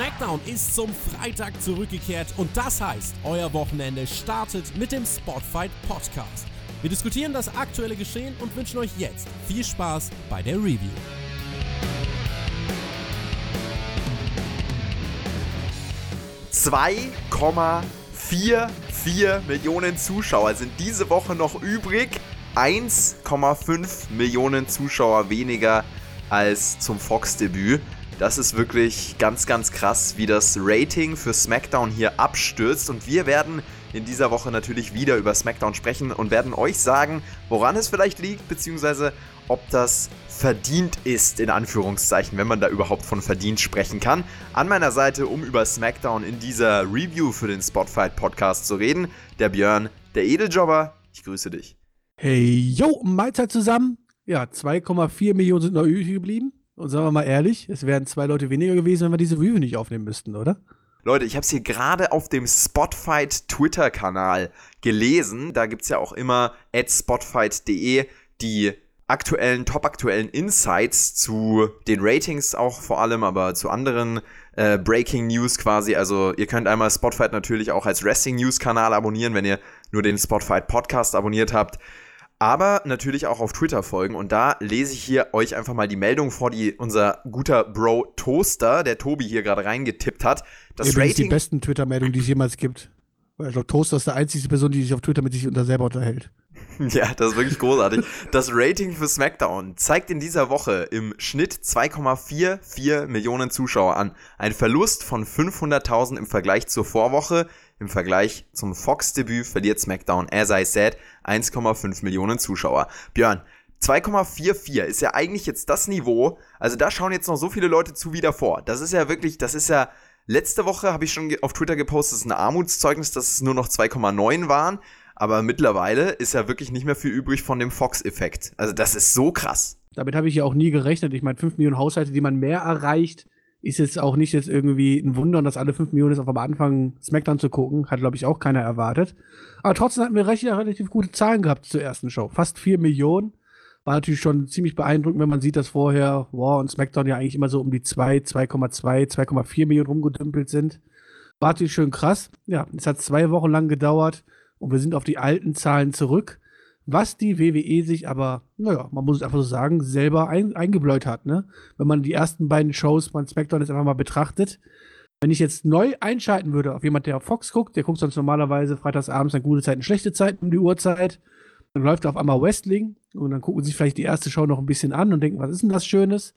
SmackDown ist zum Freitag zurückgekehrt und das heißt, euer Wochenende startet mit dem Spotfight Podcast. Wir diskutieren das aktuelle Geschehen und wünschen euch jetzt viel Spaß bei der Review. ...2,44 Millionen Zuschauer sind diese Woche noch übrig. 1,5 Millionen Zuschauer weniger als zum Fox-Debüt. Das ist wirklich ganz, ganz krass, wie das Rating für SmackDown hier abstürzt. Und wir werden in dieser Woche natürlich wieder über SmackDown sprechen und werden euch sagen, woran es vielleicht liegt, beziehungsweise ob das verdient ist, in Anführungszeichen, wenn man da überhaupt von verdient sprechen kann. An meiner Seite, um über SmackDown in dieser Review für den Spotfight Podcast zu reden, der Björn, der Edeljobber. Ich grüße dich. Hey, yo, Mahlzeit zusammen. Ja, 2,4 Millionen sind noch übrig geblieben. Und sagen wir mal ehrlich, es wären zwei Leute weniger gewesen, wenn wir diese Review nicht aufnehmen müssten, oder? Leute, ich habe es hier gerade auf dem Spotfight Twitter-Kanal gelesen. Da gibt es ja auch immer at spotfight.de die aktuellen, topaktuellen Insights zu den Ratings auch vor allem, aber zu anderen äh, Breaking News quasi. Also ihr könnt einmal Spotfight natürlich auch als Wrestling News Kanal abonnieren, wenn ihr nur den Spotfight Podcast abonniert habt aber natürlich auch auf Twitter folgen. Und da lese ich hier euch einfach mal die Meldung vor, die unser guter Bro Toaster, der Tobi hier gerade reingetippt hat. Das Übrigens Rating die besten Twitter-Meldungen, die es jemals gibt. Weil ich glaube, Toaster ist die einzige Person, die sich auf Twitter mit sich unter selber unterhält. Ja, das ist wirklich großartig. Das Rating für SmackDown zeigt in dieser Woche im Schnitt 2,44 Millionen Zuschauer an. Ein Verlust von 500.000 im Vergleich zur Vorwoche. Im Vergleich zum Fox-Debüt verliert SmackDown, as I said, 1,5 Millionen Zuschauer. Björn, 2,44 ist ja eigentlich jetzt das Niveau. Also da schauen jetzt noch so viele Leute zu wie davor. Das ist ja wirklich, das ist ja. Letzte Woche habe ich schon auf Twitter gepostet, das ist ein Armutszeugnis, dass es nur noch 2,9 waren. Aber mittlerweile ist ja wirklich nicht mehr viel übrig von dem Fox-Effekt. Also das ist so krass. Damit habe ich ja auch nie gerechnet. Ich meine, 5 Millionen Haushalte, die man mehr erreicht, ist jetzt auch nicht jetzt irgendwie ein Wunder, dass alle 5 Millionen ist, auf am Anfang Smackdown zu gucken. Hat, glaube ich, auch keiner erwartet. Aber trotzdem hatten wir recht, relativ gute Zahlen gehabt zur ersten Show. Fast 4 Millionen. War natürlich schon ziemlich beeindruckend, wenn man sieht, dass vorher War und Smackdown ja eigentlich immer so um die 2, 2,2, 2,4 Millionen rumgedümpelt sind. War natürlich schön krass. Ja, es hat zwei Wochen lang gedauert und wir sind auf die alten Zahlen zurück was die WWE sich aber, naja, man muss es einfach so sagen, selber ein, eingebläut hat. Ne? Wenn man die ersten beiden Shows von SmackDown jetzt einfach mal betrachtet. Wenn ich jetzt neu einschalten würde auf jemand, der auf Fox guckt, der guckt sonst normalerweise freitagsabends eine gute Zeit, eine schlechte Zeit um die Uhrzeit. Dann läuft auf einmal Wrestling und dann gucken sich vielleicht die erste Show noch ein bisschen an und denken, was ist denn das Schönes?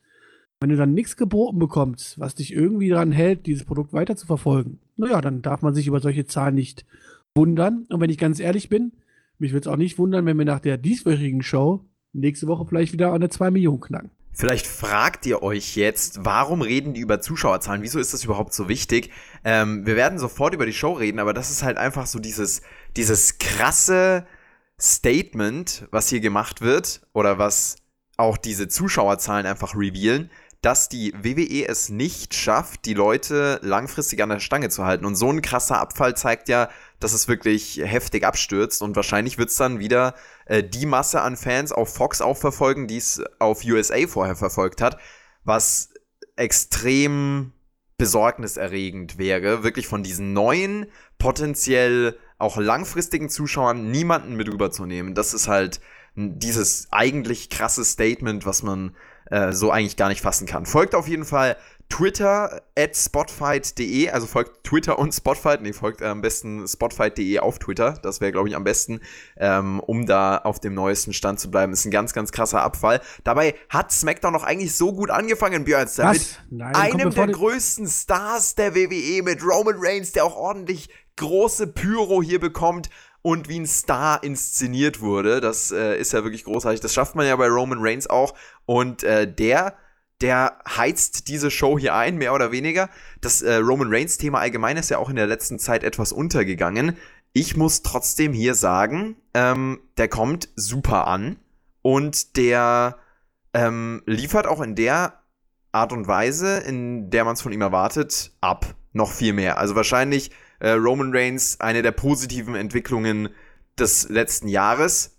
Wenn du dann nichts geboten bekommst, was dich irgendwie daran hält, dieses Produkt weiter zu verfolgen, naja, dann darf man sich über solche Zahlen nicht wundern. Und wenn ich ganz ehrlich bin, mich würde es auch nicht wundern, wenn wir nach der dieswöchigen Show nächste Woche vielleicht wieder an eine 2 Millionen knacken. Vielleicht fragt ihr euch jetzt, warum reden die über Zuschauerzahlen? Wieso ist das überhaupt so wichtig? Ähm, wir werden sofort über die Show reden, aber das ist halt einfach so dieses, dieses krasse Statement, was hier gemacht wird oder was auch diese Zuschauerzahlen einfach revealen, dass die WWE es nicht schafft, die Leute langfristig an der Stange zu halten. Und so ein krasser Abfall zeigt ja, dass es wirklich heftig abstürzt. Und wahrscheinlich wird es dann wieder äh, die Masse an Fans auf Fox auch verfolgen, die es auf USA vorher verfolgt hat, was extrem besorgniserregend wäre, wirklich von diesen neuen, potenziell auch langfristigen Zuschauern niemanden mit rüberzunehmen. Das ist halt dieses eigentlich krasse Statement, was man äh, so eigentlich gar nicht fassen kann. Folgt auf jeden Fall Twitter at spotfight.de, also folgt Twitter und Spotfight, nee, folgt äh, am besten spotfight.de auf Twitter, das wäre, glaube ich, am besten, ähm, um da auf dem neuesten Stand zu bleiben. Ist ein ganz, ganz krasser Abfall. Dabei hat SmackDown noch eigentlich so gut angefangen, Björns, mit Nein, einem der größten Stars der WWE, mit Roman Reigns, der auch ordentlich große Pyro hier bekommt und wie ein Star inszeniert wurde. Das äh, ist ja wirklich großartig. Das schafft man ja bei Roman Reigns auch. Und äh, der, der heizt diese Show hier ein, mehr oder weniger. Das äh, Roman Reigns-Thema allgemein ist ja auch in der letzten Zeit etwas untergegangen. Ich muss trotzdem hier sagen, ähm, der kommt super an und der ähm, liefert auch in der Art und Weise, in der man es von ihm erwartet, ab. Noch viel mehr. Also wahrscheinlich äh, Roman Reigns eine der positiven Entwicklungen des letzten Jahres.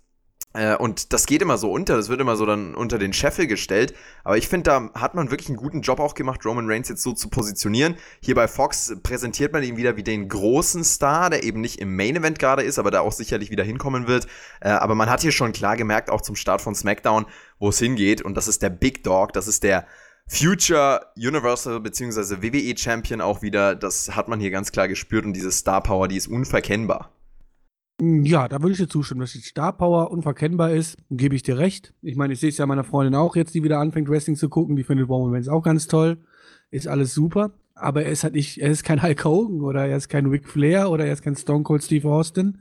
Äh, und das geht immer so unter, das wird immer so dann unter den Scheffel gestellt. Aber ich finde, da hat man wirklich einen guten Job auch gemacht, Roman Reigns jetzt so zu positionieren. Hier bei Fox präsentiert man ihn wieder wie den großen Star, der eben nicht im Main Event gerade ist, aber da auch sicherlich wieder hinkommen wird. Äh, aber man hat hier schon klar gemerkt, auch zum Start von SmackDown, wo es hingeht. Und das ist der Big Dog, das ist der Future Universal bzw. WWE Champion auch wieder. Das hat man hier ganz klar gespürt und diese Star Power, die ist unverkennbar. Ja, da würde ich dir zustimmen, dass die Star Power unverkennbar ist, gebe ich dir recht. Ich meine, ich sehe es ja meiner Freundin auch jetzt, die wieder anfängt, Wrestling zu gucken. Die findet Roman Reigns auch ganz toll. Ist alles super. Aber er ist halt nicht, er ist kein Hulk Hogan oder er ist kein Ric Flair oder er ist kein Stone Cold Steve Austin,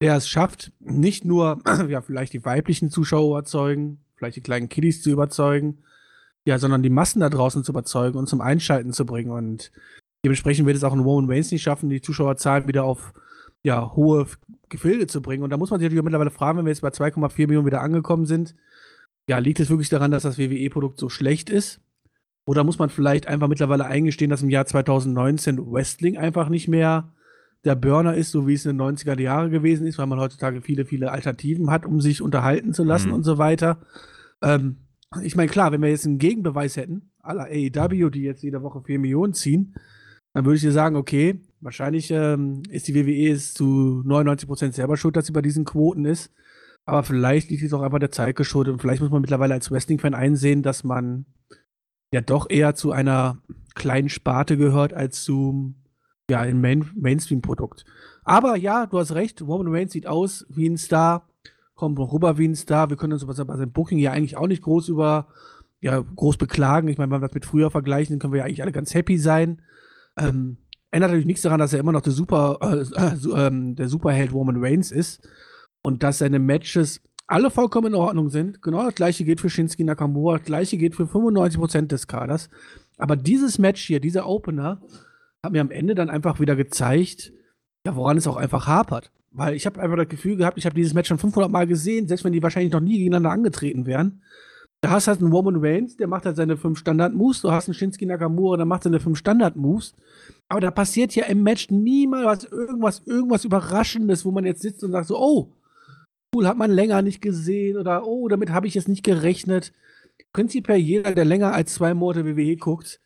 der es schafft, nicht nur, ja, vielleicht die weiblichen Zuschauer überzeugen, vielleicht die kleinen Kiddies zu überzeugen, ja, sondern die Massen da draußen zu überzeugen und zum Einschalten zu bringen. Und dementsprechend wird es auch ein Roman Reigns nicht schaffen, die Zuschauerzahlen wieder auf ja, hohe Gefilde zu bringen. Und da muss man sich natürlich mittlerweile fragen, wenn wir jetzt bei 2,4 Millionen wieder angekommen sind, ja, liegt es wirklich daran, dass das WWE-Produkt so schlecht ist? Oder muss man vielleicht einfach mittlerweile eingestehen, dass im Jahr 2019 Wrestling einfach nicht mehr der Burner ist, so wie es in den 90er Jahren gewesen ist, weil man heutzutage viele, viele Alternativen hat, um sich unterhalten zu lassen mhm. und so weiter. Ähm, ich meine, klar, wenn wir jetzt einen Gegenbeweis hätten, aller AEW, die jetzt jede Woche 4 Millionen ziehen, dann würde ich dir sagen, okay, wahrscheinlich ähm, ist die WWE zu 99% selber schuld, dass sie bei diesen Quoten ist. Aber vielleicht liegt es auch einfach der Zeit geschuldet und vielleicht muss man mittlerweile als Wrestling-Fan einsehen, dass man ja doch eher zu einer kleinen Sparte gehört als zu ja, einem Main Mainstream-Produkt. Aber ja, du hast recht, Roman Reigns sieht aus wie ein Star, kommt rüber wie ein. Wir können uns bei seinem Booking ja eigentlich auch nicht groß über, ja, groß beklagen. Ich meine, wenn wir das mit früher vergleichen, können wir ja eigentlich alle ganz happy sein. Ähm, ändert natürlich nichts daran, dass er immer noch der Super, äh, äh, der Superheld Roman Reigns ist und dass seine Matches alle vollkommen in Ordnung sind. Genau das gleiche geht für Shinsuke Nakamura, das gleiche geht für 95% des Kaders. Aber dieses Match hier, dieser Opener, hat mir am Ende dann einfach wieder gezeigt, ja, woran es auch einfach hapert. Weil ich habe einfach das Gefühl gehabt, ich habe dieses Match schon 500 Mal gesehen, selbst wenn die wahrscheinlich noch nie gegeneinander angetreten wären. Du hast halt einen Roman Reigns, der macht halt seine fünf Standard-Moves. Du hast einen Shinsuke Nakamura, der macht seine fünf Standard-Moves. Aber da passiert ja im Match niemals irgendwas, irgendwas Überraschendes, wo man jetzt sitzt und sagt so, oh, cool, hat man länger nicht gesehen oder oh, damit habe ich jetzt nicht gerechnet. Prinzipiell jeder, der länger als zwei Monate WWE guckt,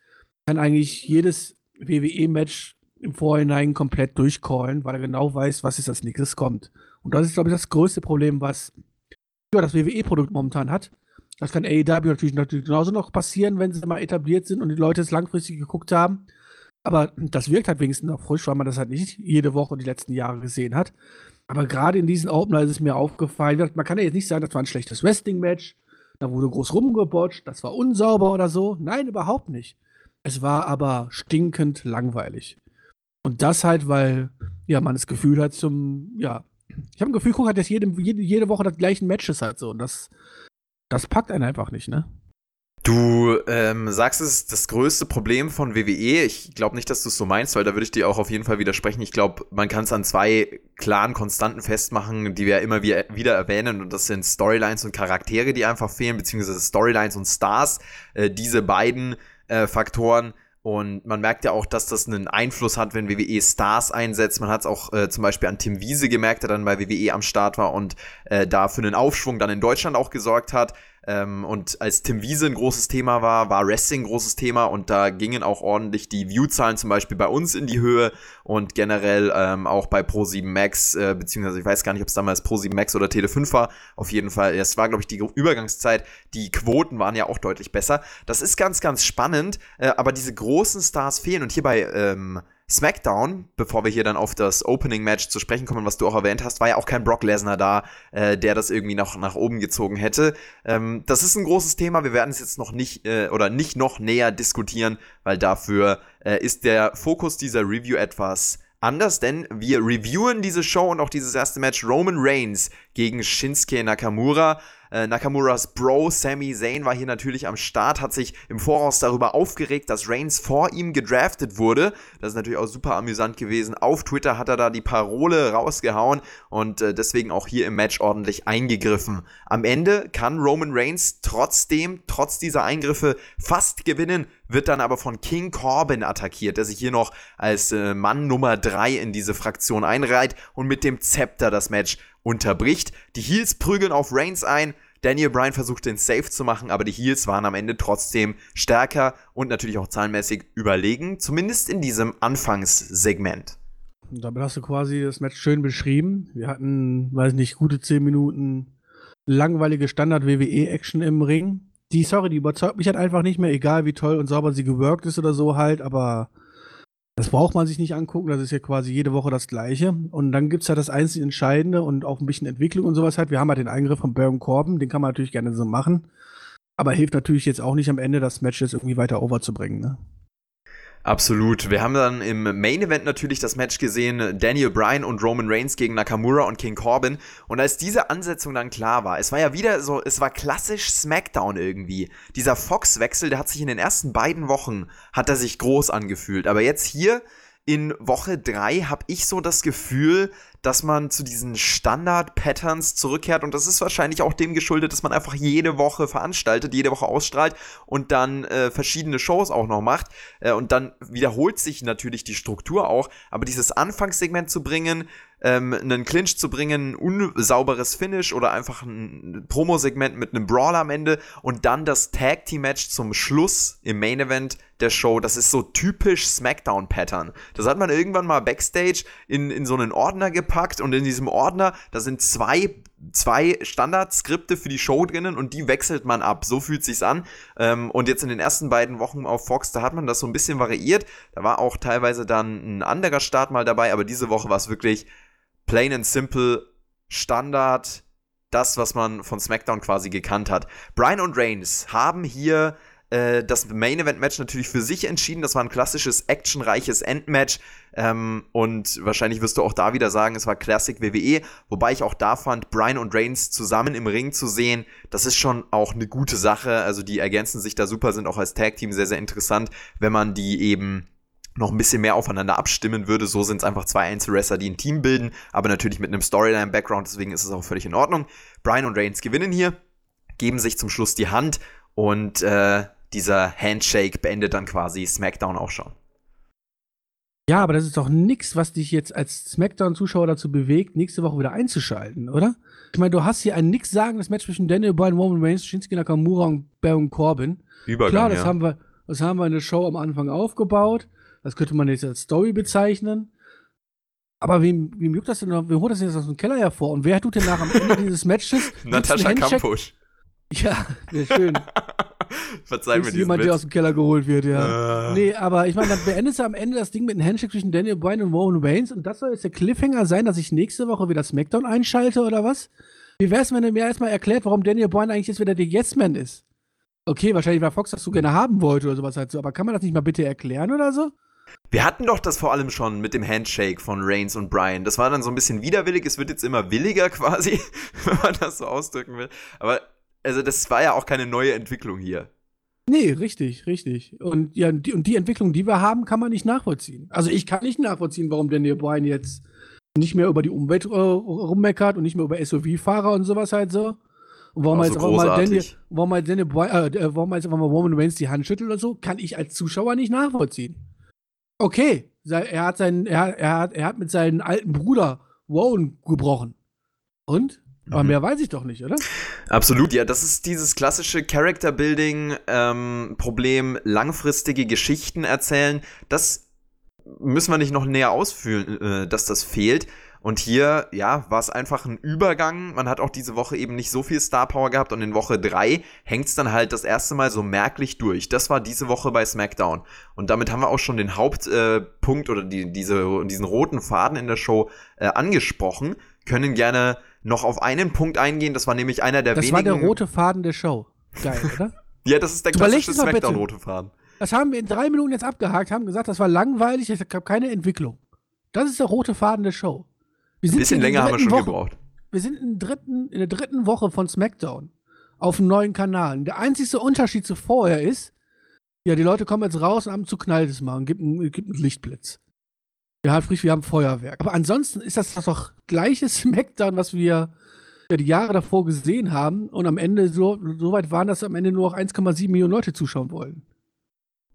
kann eigentlich jedes WWE-Match im Vorhinein komplett durchcallen, weil er genau weiß, was jetzt als nächstes kommt. Und das ist, glaube ich, das größte Problem, was ja, das WWE-Produkt momentan hat. Das kann AEW natürlich, natürlich genauso noch passieren, wenn sie mal etabliert sind und die Leute es langfristig geguckt haben. Aber das wirkt halt wenigstens noch frisch, weil man das halt nicht jede Woche die letzten Jahre gesehen hat. Aber gerade in diesen Opener ist es mir aufgefallen, man kann ja jetzt nicht sagen, das war ein schlechtes Wrestling-Match, da wurde groß rumgebotscht, das war unsauber oder so. Nein, überhaupt nicht. Es war aber stinkend langweilig. Und das halt, weil ja, man das Gefühl hat zum, ja, ich habe ein Gefühl, guck hat jetzt jede, jede, jede Woche das gleichen Matches halt so. Und das, das packt einen einfach nicht, ne? Du ähm, sagst, es das größte Problem von WWE. Ich glaube nicht, dass du es so meinst, weil da würde ich dir auch auf jeden Fall widersprechen. Ich glaube, man kann es an zwei klaren Konstanten festmachen, die wir immer wieder erwähnen. Und das sind Storylines und Charaktere, die einfach fehlen, beziehungsweise Storylines und Stars. Äh, diese beiden äh, Faktoren und man merkt ja auch, dass das einen Einfluss hat, wenn WWE Stars einsetzt. Man hat es auch äh, zum Beispiel an Tim Wiese gemerkt, der dann bei WWE am Start war und äh, da für einen Aufschwung dann in Deutschland auch gesorgt hat. Ähm, und als Tim Wiese ein großes Thema war, war Wrestling ein großes Thema und da gingen auch ordentlich die Viewzahlen zum Beispiel bei uns in die Höhe und generell ähm, auch bei Pro7 Max, äh, beziehungsweise ich weiß gar nicht, ob es damals Pro7 Max oder Tele5 war. Auf jeden Fall, es war, glaube ich, die Übergangszeit. Die Quoten waren ja auch deutlich besser. Das ist ganz, ganz spannend, äh, aber diese großen Stars fehlen und hierbei ähm, SmackDown, bevor wir hier dann auf das Opening-Match zu sprechen kommen, was du auch erwähnt hast, war ja auch kein Brock Lesnar da, äh, der das irgendwie noch nach oben gezogen hätte. Ähm, das ist ein großes Thema. Wir werden es jetzt noch nicht äh, oder nicht noch näher diskutieren, weil dafür äh, ist der Fokus dieser Review etwas anders, denn wir reviewen diese Show und auch dieses erste Match Roman Reigns gegen Shinsuke Nakamura. Äh, Nakamuras Bro Sami Zayn war hier natürlich am Start, hat sich im Voraus darüber aufgeregt, dass Reigns vor ihm gedraftet wurde. Das ist natürlich auch super amüsant gewesen. Auf Twitter hat er da die Parole rausgehauen und äh, deswegen auch hier im Match ordentlich eingegriffen. Am Ende kann Roman Reigns trotzdem, trotz dieser Eingriffe, fast gewinnen, wird dann aber von King Corbin attackiert, der sich hier noch als äh, Mann Nummer 3 in diese Fraktion einreiht und mit dem Zepter das Match unterbricht. Die Heels prügeln auf Reigns ein. Daniel Bryan versucht den Safe zu machen, aber die Heels waren am Ende trotzdem stärker und natürlich auch zahlenmäßig überlegen, zumindest in diesem Anfangssegment. Damit hast du quasi das Match schön beschrieben. Wir hatten, weiß nicht, gute 10 Minuten langweilige Standard-WWE-Action im Ring. Die, sorry, die überzeugt mich halt einfach nicht mehr, egal wie toll und sauber sie geworkt ist oder so halt, aber das braucht man sich nicht angucken, das ist ja quasi jede Woche das Gleiche. Und dann gibt es halt das einzig Entscheidende und auch ein bisschen Entwicklung und sowas halt. Wir haben halt den Eingriff von Baron Corbin, den kann man natürlich gerne so machen. Aber hilft natürlich jetzt auch nicht am Ende, das Match jetzt irgendwie weiter overzubringen, ne? Absolut. Wir haben dann im Main Event natürlich das Match gesehen, Daniel Bryan und Roman Reigns gegen Nakamura und King Corbin. Und als diese Ansetzung dann klar war, es war ja wieder so, es war klassisch SmackDown irgendwie. Dieser Fox-Wechsel, der hat sich in den ersten beiden Wochen, hat er sich groß angefühlt. Aber jetzt hier in Woche 3 habe ich so das Gefühl, dass man zu diesen Standard-Patterns zurückkehrt. Und das ist wahrscheinlich auch dem geschuldet, dass man einfach jede Woche veranstaltet, jede Woche ausstrahlt und dann äh, verschiedene Shows auch noch macht. Äh, und dann wiederholt sich natürlich die Struktur auch, aber dieses Anfangssegment zu bringen, ähm, einen Clinch zu bringen, ein unsauberes Finish oder einfach ein Promo-Segment mit einem Brawler am Ende und dann das Tag-Team-Match zum Schluss im Main-Event der Show. Das ist so typisch Smackdown-Pattern. Das hat man irgendwann mal backstage in, in so einen Ordner gepackt und in diesem Ordner, da sind zwei zwei Standardskripte für die Show drinnen und die wechselt man ab. So fühlt sich's an. Ähm, und jetzt in den ersten beiden Wochen auf Fox, da hat man das so ein bisschen variiert. Da war auch teilweise dann ein anderer Start mal dabei, aber diese Woche war es wirklich plain and simple, Standard, das, was man von SmackDown quasi gekannt hat. Brian und Reigns haben hier äh, das Main Event Match natürlich für sich entschieden. Das war ein klassisches actionreiches Endmatch. Ähm, und wahrscheinlich wirst du auch da wieder sagen, es war Classic WWE. Wobei ich auch da fand, Brian und Reigns zusammen im Ring zu sehen, das ist schon auch eine gute Sache. Also die ergänzen sich da super, sind auch als Tag Team sehr, sehr interessant, wenn man die eben noch ein bisschen mehr aufeinander abstimmen würde. So sind es einfach zwei Einzelwrestler, die ein Team bilden, aber natürlich mit einem Storyline-Background, deswegen ist es auch völlig in Ordnung. Brian und Reigns gewinnen hier, geben sich zum Schluss die Hand und äh, dieser Handshake beendet dann quasi SmackDown auch schon. Ja, aber das ist doch nichts, was dich jetzt als SmackDown-Zuschauer dazu bewegt, nächste Woche wieder einzuschalten, oder? Ich meine, du hast hier ein nix sagendes Match zwischen Daniel Bryan, Roman Reigns, Shinsuke Nakamura und Baron Corbin. Übergang, Klar, das ja. haben wir, das haben wir in der Show am Anfang aufgebaut. Das könnte man jetzt als Story bezeichnen. Aber wem, wem juckt das denn noch? Wem holt das denn jetzt aus dem Keller hervor? Und wer tut denn nach am Ende dieses Matches? Natascha Kampusch. Ja, wäre schön. Verzeih mir jemand, der aus dem Keller geholt wird, ja. Äh. Nee, aber ich meine, dann beendest du am Ende das Ding mit einem Handshake zwischen Daniel Bryan und Roman Reigns und das soll jetzt der Cliffhanger sein, dass ich nächste Woche wieder SmackDown einschalte oder was? Wie wär's, wenn du mir erstmal erklärt, warum Daniel Bryan eigentlich jetzt wieder der Yes-Man ist? Okay, wahrscheinlich weil Fox das so gerne haben wollte oder sowas halt so, aber kann man das nicht mal bitte erklären oder so? Wir hatten doch das vor allem schon mit dem Handshake von Reigns und Bryan. Das war dann so ein bisschen widerwillig. Es wird jetzt immer williger quasi, wenn man das so ausdrücken will. Aber also das war ja auch keine neue Entwicklung hier. Nee, richtig, richtig. Und ja, die, und die Entwicklung, die wir haben, kann man nicht nachvollziehen. Also ich kann nicht nachvollziehen, warum Daniel Bryan jetzt nicht mehr über die Umwelt äh, rummeckert und nicht mehr über SUV-Fahrer und sowas halt so. Und warum Auch jetzt mal Daniel, warum mal Daniel Bryan, äh, äh, warum jetzt einfach mal Roman Reigns die Hand schüttelt oder so, kann ich als Zuschauer nicht nachvollziehen. Okay, er hat seinen, er, er hat, er hat mit seinem alten Bruder Rowan gebrochen. Und? Aber Mhm. mehr weiß ich doch nicht, oder? Absolut, ja, das ist dieses klassische Character-Building-Problem, langfristige Geschichten erzählen. Das müssen wir nicht noch näher ausführen, äh, dass das fehlt. Und hier, ja, war es einfach ein Übergang. Man hat auch diese Woche eben nicht so viel Star Power gehabt und in Woche 3 hängt es dann halt das erste Mal so merklich durch. Das war diese Woche bei SmackDown. Und damit haben wir auch schon den Hauptpunkt äh, oder die, diese, diesen roten Faden in der Show äh, angesprochen. Können gerne noch auf einen Punkt eingehen. Das war nämlich einer der Das war wenigen. der rote Faden der Show. Geil, oder? Ja, das ist der klassische. Smackdown-rote Faden. Das haben wir in drei Minuten jetzt abgehakt, haben gesagt, das war langweilig, es gab keine Entwicklung. Das ist der rote Faden der Show. Wir Ein sind bisschen in der länger haben wir dritten schon Woche. gebraucht. Wir sind in, dritten, in der dritten Woche von SmackDown auf dem neuen Kanal. Der einzige Unterschied zu vorher ist, ja, die Leute kommen jetzt raus und haben zu knallt es mal und gibt einen, gibt einen Lichtblitz. Ja, frisch, wir haben Feuerwerk. Aber ansonsten ist das doch gleiche SmackDown, was wir ja, die Jahre davor gesehen haben. Und am Ende, so, so weit waren, dass am Ende nur noch 1,7 Millionen Leute zuschauen wollen.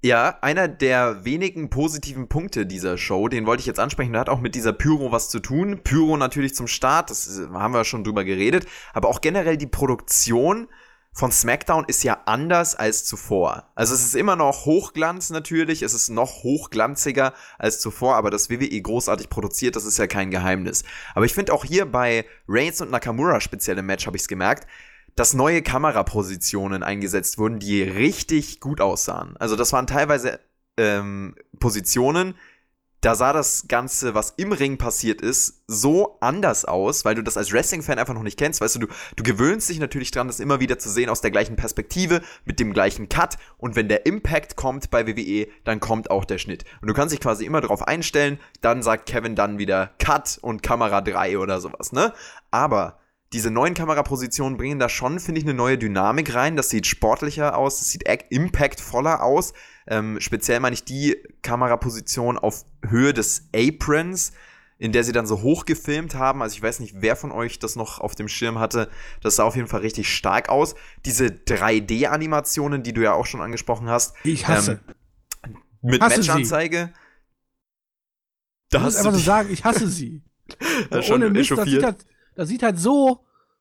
Ja, einer der wenigen positiven Punkte dieser Show, den wollte ich jetzt ansprechen, der hat auch mit dieser Pyro was zu tun. Pyro natürlich zum Start, das haben wir schon drüber geredet, aber auch generell die Produktion von SmackDown ist ja anders als zuvor. Also es ist immer noch Hochglanz natürlich, es ist noch hochglanziger als zuvor, aber das WWE großartig produziert, das ist ja kein Geheimnis. Aber ich finde auch hier bei Reigns und Nakamura speziell im Match habe ich es gemerkt, dass neue Kamerapositionen eingesetzt wurden, die richtig gut aussahen. Also das waren teilweise ähm, Positionen, da sah das Ganze, was im Ring passiert ist, so anders aus, weil du das als Wrestling-Fan einfach noch nicht kennst. Weißt du, du, du gewöhnst dich natürlich dran, das immer wieder zu sehen aus der gleichen Perspektive, mit dem gleichen Cut. Und wenn der Impact kommt bei WWE, dann kommt auch der Schnitt. Und du kannst dich quasi immer darauf einstellen, dann sagt Kevin dann wieder Cut und Kamera 3 oder sowas, ne? Aber diese neuen Kamerapositionen bringen da schon, finde ich, eine neue Dynamik rein. Das sieht sportlicher aus, das sieht impactvoller aus. Ähm, speziell meine ich die Kameraposition auf Höhe des Aprons, in der sie dann so hoch gefilmt haben. Also ich weiß nicht, wer von euch das noch auf dem Schirm hatte. Das sah auf jeden Fall richtig stark aus. Diese 3D-Animationen, die du ja auch schon angesprochen hast. Ich hasse. Ähm, mit Hasse Matchanzeige. Da Da muss hast einfach du so sagen, ich hasse sie. schon Ohne Mist, das sieht, halt, das sieht halt so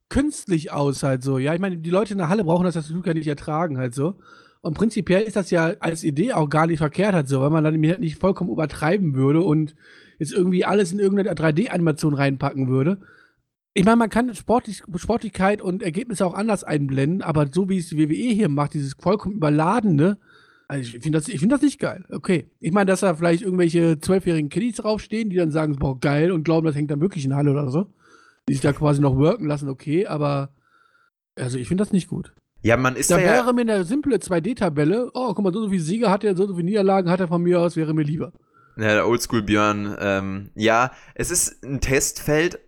künstlich aus halt so. Ja, ich meine, die Leute in der Halle brauchen das natürlich ja nicht ertragen halt so. Und prinzipiell ist das ja als Idee auch gar nicht verkehrt halt so, weil man dann nicht vollkommen übertreiben würde und jetzt irgendwie alles in irgendeine 3D-Animation reinpacken würde. Ich meine, man kann Sportlich, Sportlichkeit und Ergebnisse auch anders einblenden, aber so wie es die WWE hier macht, dieses vollkommen überladene, also ich finde das, find das nicht geil. Okay. Ich meine, dass da vielleicht irgendwelche zwölfjährigen Kiddies draufstehen, die dann sagen, boah, geil und glauben, das hängt dann wirklich in Halle oder so. Die sich da quasi noch worken lassen, okay, aber also ich finde das nicht gut. Ja, man ist Da da ja, wäre mir eine simple 2D-Tabelle, oh, guck mal, so so viele Siege hat er, so so viele Niederlagen hat er von mir aus, wäre mir lieber. Ja, der Oldschool Björn. Ähm, ja, es ist ein Testfeld.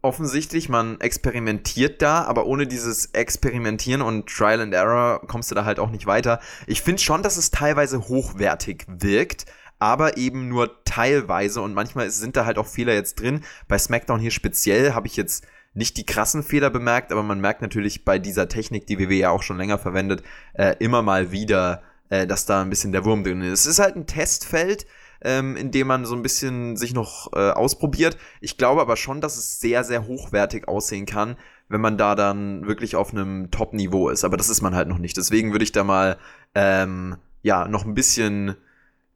Offensichtlich, man experimentiert da, aber ohne dieses Experimentieren und Trial and Error kommst du da halt auch nicht weiter. Ich finde schon, dass es teilweise hochwertig wirkt, aber eben nur teilweise und manchmal sind da halt auch Fehler jetzt drin. Bei SmackDown hier speziell habe ich jetzt nicht die krassen Fehler bemerkt, aber man merkt natürlich bei dieser Technik, die WWE ja auch schon länger verwendet, äh, immer mal wieder, äh, dass da ein bisschen der Wurm drin ist. Es ist halt ein Testfeld, ähm, in dem man so ein bisschen sich noch äh, ausprobiert. Ich glaube aber schon, dass es sehr, sehr hochwertig aussehen kann, wenn man da dann wirklich auf einem Top-Niveau ist. Aber das ist man halt noch nicht. Deswegen würde ich da mal, ähm, ja, noch ein bisschen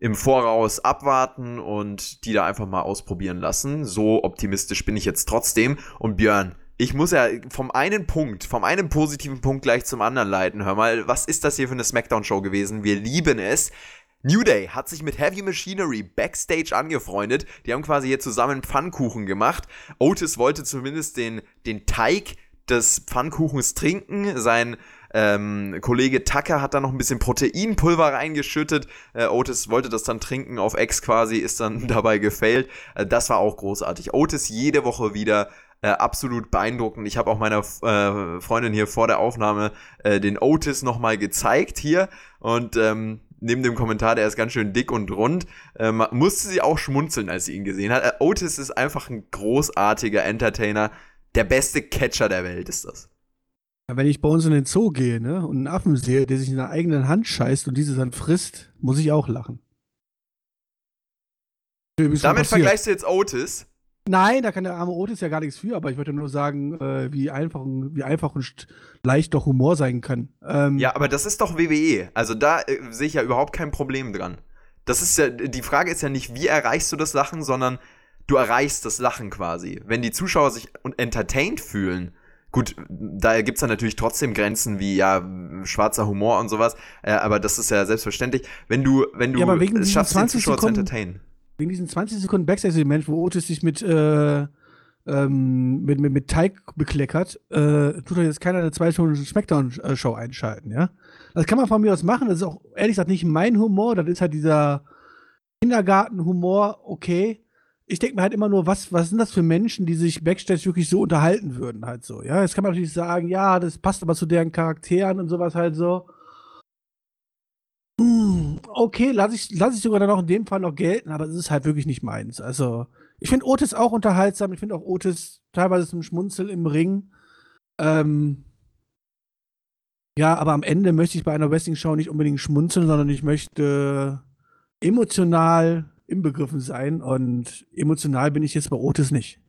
im Voraus abwarten und die da einfach mal ausprobieren lassen. So optimistisch bin ich jetzt trotzdem. Und Björn, ich muss ja vom einen Punkt, vom einen positiven Punkt gleich zum anderen leiten. Hör mal, was ist das hier für eine Smackdown-Show gewesen? Wir lieben es. New Day hat sich mit Heavy Machinery backstage angefreundet. Die haben quasi hier zusammen Pfannkuchen gemacht. Otis wollte zumindest den, den Teig des Pfannkuchens trinken. Sein ähm, Kollege Tucker hat da noch ein bisschen Proteinpulver reingeschüttet. Äh, Otis wollte das dann trinken auf Ex quasi, ist dann dabei gefailt. Äh, das war auch großartig. Otis jede Woche wieder äh, absolut beeindruckend. Ich habe auch meiner äh, Freundin hier vor der Aufnahme äh, den Otis nochmal gezeigt hier und ähm, neben dem Kommentar, der ist ganz schön dick und rund, ähm, musste sie auch schmunzeln, als sie ihn gesehen hat. Äh, Otis ist einfach ein großartiger Entertainer. Der beste Catcher der Welt ist das. Ja, wenn ich bei uns in den Zoo gehe, ne, und einen Affen sehe, der sich in der eigenen Hand scheißt und diese dann frisst, muss ich auch lachen. Damit vergleichst du jetzt Otis. Nein, da kann der arme Otis ja gar nichts für, aber ich wollte nur sagen, äh, wie einfach, und- wie einfach und leicht doch Humor sein kann. Ähm, Ja, aber das ist doch WWE. Also da äh, sehe ich ja überhaupt kein Problem dran. Das ist ja, die Frage ist ja nicht, wie erreichst du das Lachen, sondern du erreichst das Lachen quasi. Wenn die Zuschauer sich entertained fühlen, gut, da gibt's dann natürlich trotzdem Grenzen wie, ja, schwarzer Humor und sowas, äh, aber das ist ja selbstverständlich. Wenn du, wenn du Ja, aber wegen es schaffst, den 20 Zuschauer zu Sekunden- entertainen. Wegen diesen 20 Sekunden Backstage-Segment, wo Otis sich mit, äh, ähm, mit, mit, mit Teig bekleckert, äh, tut doch jetzt keiner eine zwei Stunden Smackdown-Show einschalten, ja? Das kann man von mir aus machen, das ist auch ehrlich gesagt nicht mein Humor, das ist halt dieser Kindergarten-Humor, okay. Ich denke mir halt immer nur, was, was sind das für Menschen, die sich Backstage wirklich so unterhalten würden, halt so, ja? Jetzt kann man natürlich sagen, ja, das passt aber zu deren Charakteren und sowas halt so. Okay, lasse ich, lass ich sogar dann auch in dem Fall noch gelten, aber es ist halt wirklich nicht meins. Also, ich finde Otis auch unterhaltsam. Ich finde auch Otis teilweise zum Schmunzel im Ring. Ähm, Ja, aber am Ende möchte ich bei einer Wrestling-Show nicht unbedingt schmunzeln, sondern ich möchte emotional inbegriffen sein und emotional bin ich jetzt bei Otis nicht.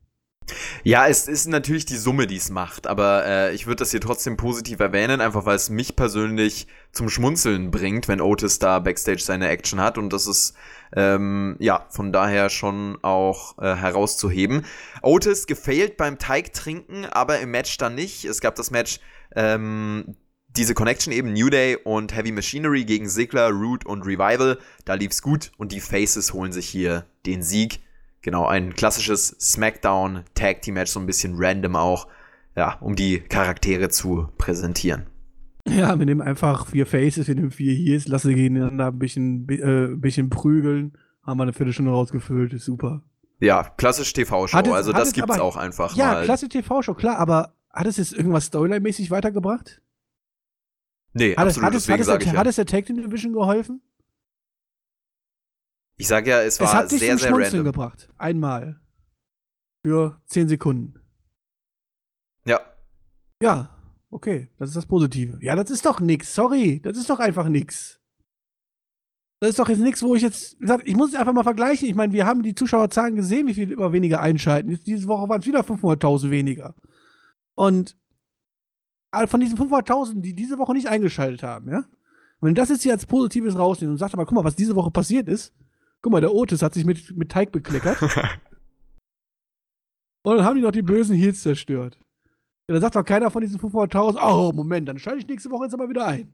Ja, es ist natürlich die Summe, die es macht, aber äh, ich würde das hier trotzdem positiv erwähnen, einfach weil es mich persönlich zum Schmunzeln bringt, wenn Otis da backstage seine Action hat und das ist ähm, ja von daher schon auch äh, herauszuheben. Otis gefailt beim Teig trinken, aber im Match dann nicht. Es gab das Match ähm, diese Connection eben New Day und Heavy Machinery gegen Ziggler, Root und Revival, da lief's gut und die Faces holen sich hier den Sieg. Genau, ein klassisches Smackdown Tag Team Match, so ein bisschen random auch, ja, um die Charaktere zu präsentieren. Ja, wir nehmen einfach vier Faces, wir nehmen vier Heels, lassen sie gegeneinander ein bisschen, äh, ein bisschen prügeln, haben wir eine Viertelstunde rausgefüllt, ist super. Ja, klassisch TV-Show, also das gibt's aber, auch einfach ja, mal. Ja, klassisch TV-Show, klar, aber hat es jetzt irgendwas Storyline-mäßig weitergebracht? Nee, hat absolut, es, hat, es, hat, es, hat es der Tag Team Division geholfen? Ich sag ja, es war es hat dich sehr, sehr random. gebracht. Einmal. Für 10 Sekunden. Ja. Ja, okay, das ist das Positive. Ja, das ist doch nix. Sorry, das ist doch einfach nix. Das ist doch jetzt nichts, wo ich jetzt. Ich muss es einfach mal vergleichen. Ich meine, wir haben die Zuschauerzahlen gesehen, wie viel immer weniger einschalten. Jetzt, diese Woche waren es wieder 500.000 weniger. Und von diesen 500.000, die diese Woche nicht eingeschaltet haben, ja. wenn das jetzt hier als Positives rausnimmt und sagt aber, guck mal, was diese Woche passiert ist, guck mal, der Otis hat sich mit, mit Teig bekleckert. und dann haben die noch die bösen Heels zerstört. Ja, dann sagt doch keiner von diesen 500.000, oh, Moment, dann schalte ich nächste Woche jetzt aber wieder ein.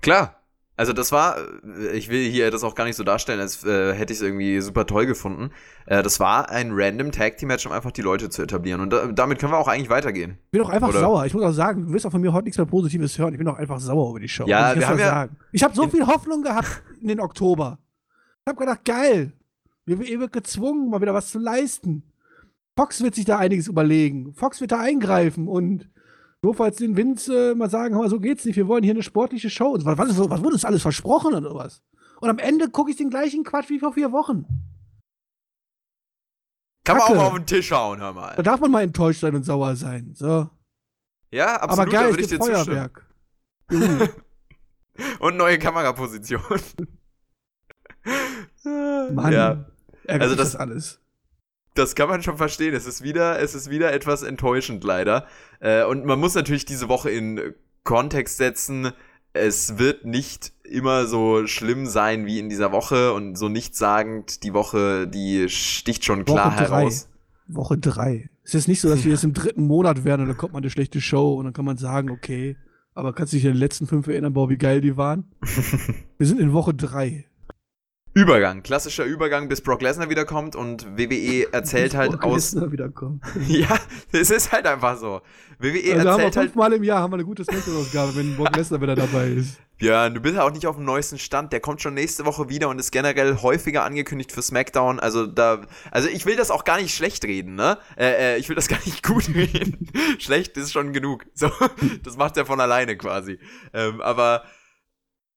Klar. Also das war, äh, ich will hier das auch gar nicht so darstellen, als äh, hätte ich es irgendwie super toll gefunden. Äh, das war ein random Tag Team Match, um einfach die Leute zu etablieren. Und da, damit können wir auch eigentlich weitergehen. Ich bin auch einfach Oder? sauer. Ich muss auch sagen, du wirst auch von mir heute nichts mehr Positives hören. Ich bin auch einfach sauer über die Show. Ja, wir haben ja sagen. Ich habe so viel Hoffnung gehabt in den Oktober. Ich habe gedacht, geil. Wir wird gezwungen, mal wieder was zu leisten. Fox wird sich da einiges überlegen. Fox wird da eingreifen und notfalls den Vince äh, mal sagen, hör mal, so geht's nicht, wir wollen hier eine sportliche Show. Was, was, was wurde uns alles versprochen oder was? Und am Ende gucke ich den gleichen Quatsch wie vor vier Wochen. Kann Kacke. man auch mal auf den Tisch hauen, hör mal. Da darf man mal enttäuscht sein und sauer sein. So. Ja, absolut. Aber geil, es gibt Feuerwerk. und neue Kameraposition. Mann, ja. also das, das alles das kann man schon verstehen. Es ist wieder, es ist wieder etwas enttäuschend leider. Äh, und man muss natürlich diese Woche in Kontext setzen. Es wird nicht immer so schlimm sein wie in dieser Woche und so nichtssagend. Die Woche, die sticht schon klar Woche heraus. Woche drei. Es ist nicht so, dass wir jetzt im dritten Monat werden und dann kommt mal eine schlechte Show und dann kann man sagen, okay, aber kannst du dich an die letzten fünf erinnern, Boah, wie geil die waren? wir sind in Woche drei. Übergang, klassischer Übergang, bis Brock Lesnar wiederkommt und WWE erzählt halt Brock aus. Lesnar wiederkommt. ja, es ist halt einfach so. WWE also erzählt halt. Fünfmal im Jahr haben wir eine gute Smackdown-Ausgabe, wenn Brock Lesnar wieder dabei ist. Ja, du bist ja auch nicht auf dem neuesten Stand. Der kommt schon nächste Woche wieder und ist generell häufiger angekündigt für SmackDown. Also da, also ich will das auch gar nicht schlecht reden, ne? Äh, äh, ich will das gar nicht gut reden. schlecht ist schon genug. So, das macht er von alleine quasi. Ähm, aber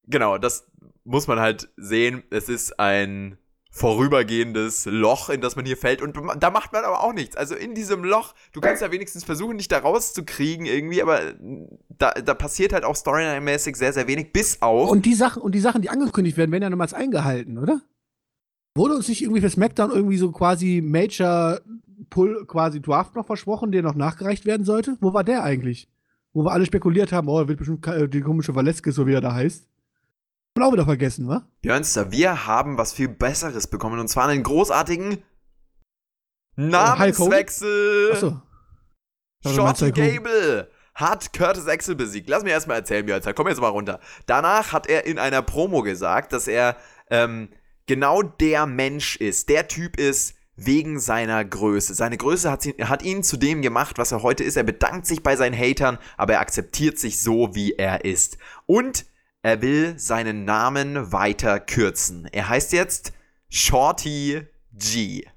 genau, das, muss man halt sehen, es ist ein vorübergehendes Loch, in das man hier fällt. Und da macht man aber auch nichts. Also in diesem Loch, du kannst ja wenigstens versuchen, dich da rauszukriegen irgendwie, aber da, da passiert halt auch storyline-mäßig sehr, sehr wenig, bis auf. Und die Sachen, und die Sachen, die angekündigt werden, werden ja nochmals eingehalten, oder? Wurde uns nicht irgendwie für SmackDown irgendwie so quasi Major Pull, quasi Draft noch versprochen, der noch nachgereicht werden sollte? Wo war der eigentlich? Wo wir alle spekuliert haben, oh, wird bestimmt die komische Valeskis, so wie er da heißt. Haben auch wieder vergessen, wa? Björnster, wir haben was viel Besseres bekommen und zwar einen großartigen Namenswechsel. Achso. Shorty Gable hat Curtis Axel besiegt. Lass mir erstmal erzählen, Björnster. Komm jetzt mal runter. Danach hat er in einer Promo gesagt, dass er ähm, genau der Mensch ist, der Typ ist, wegen seiner Größe. Seine Größe hat, ihn, hat ihn zu dem gemacht, was er heute ist. Er bedankt sich bei seinen Hatern, aber er akzeptiert sich so, wie er ist. Und er will seinen Namen weiter kürzen. Er heißt jetzt Shorty G.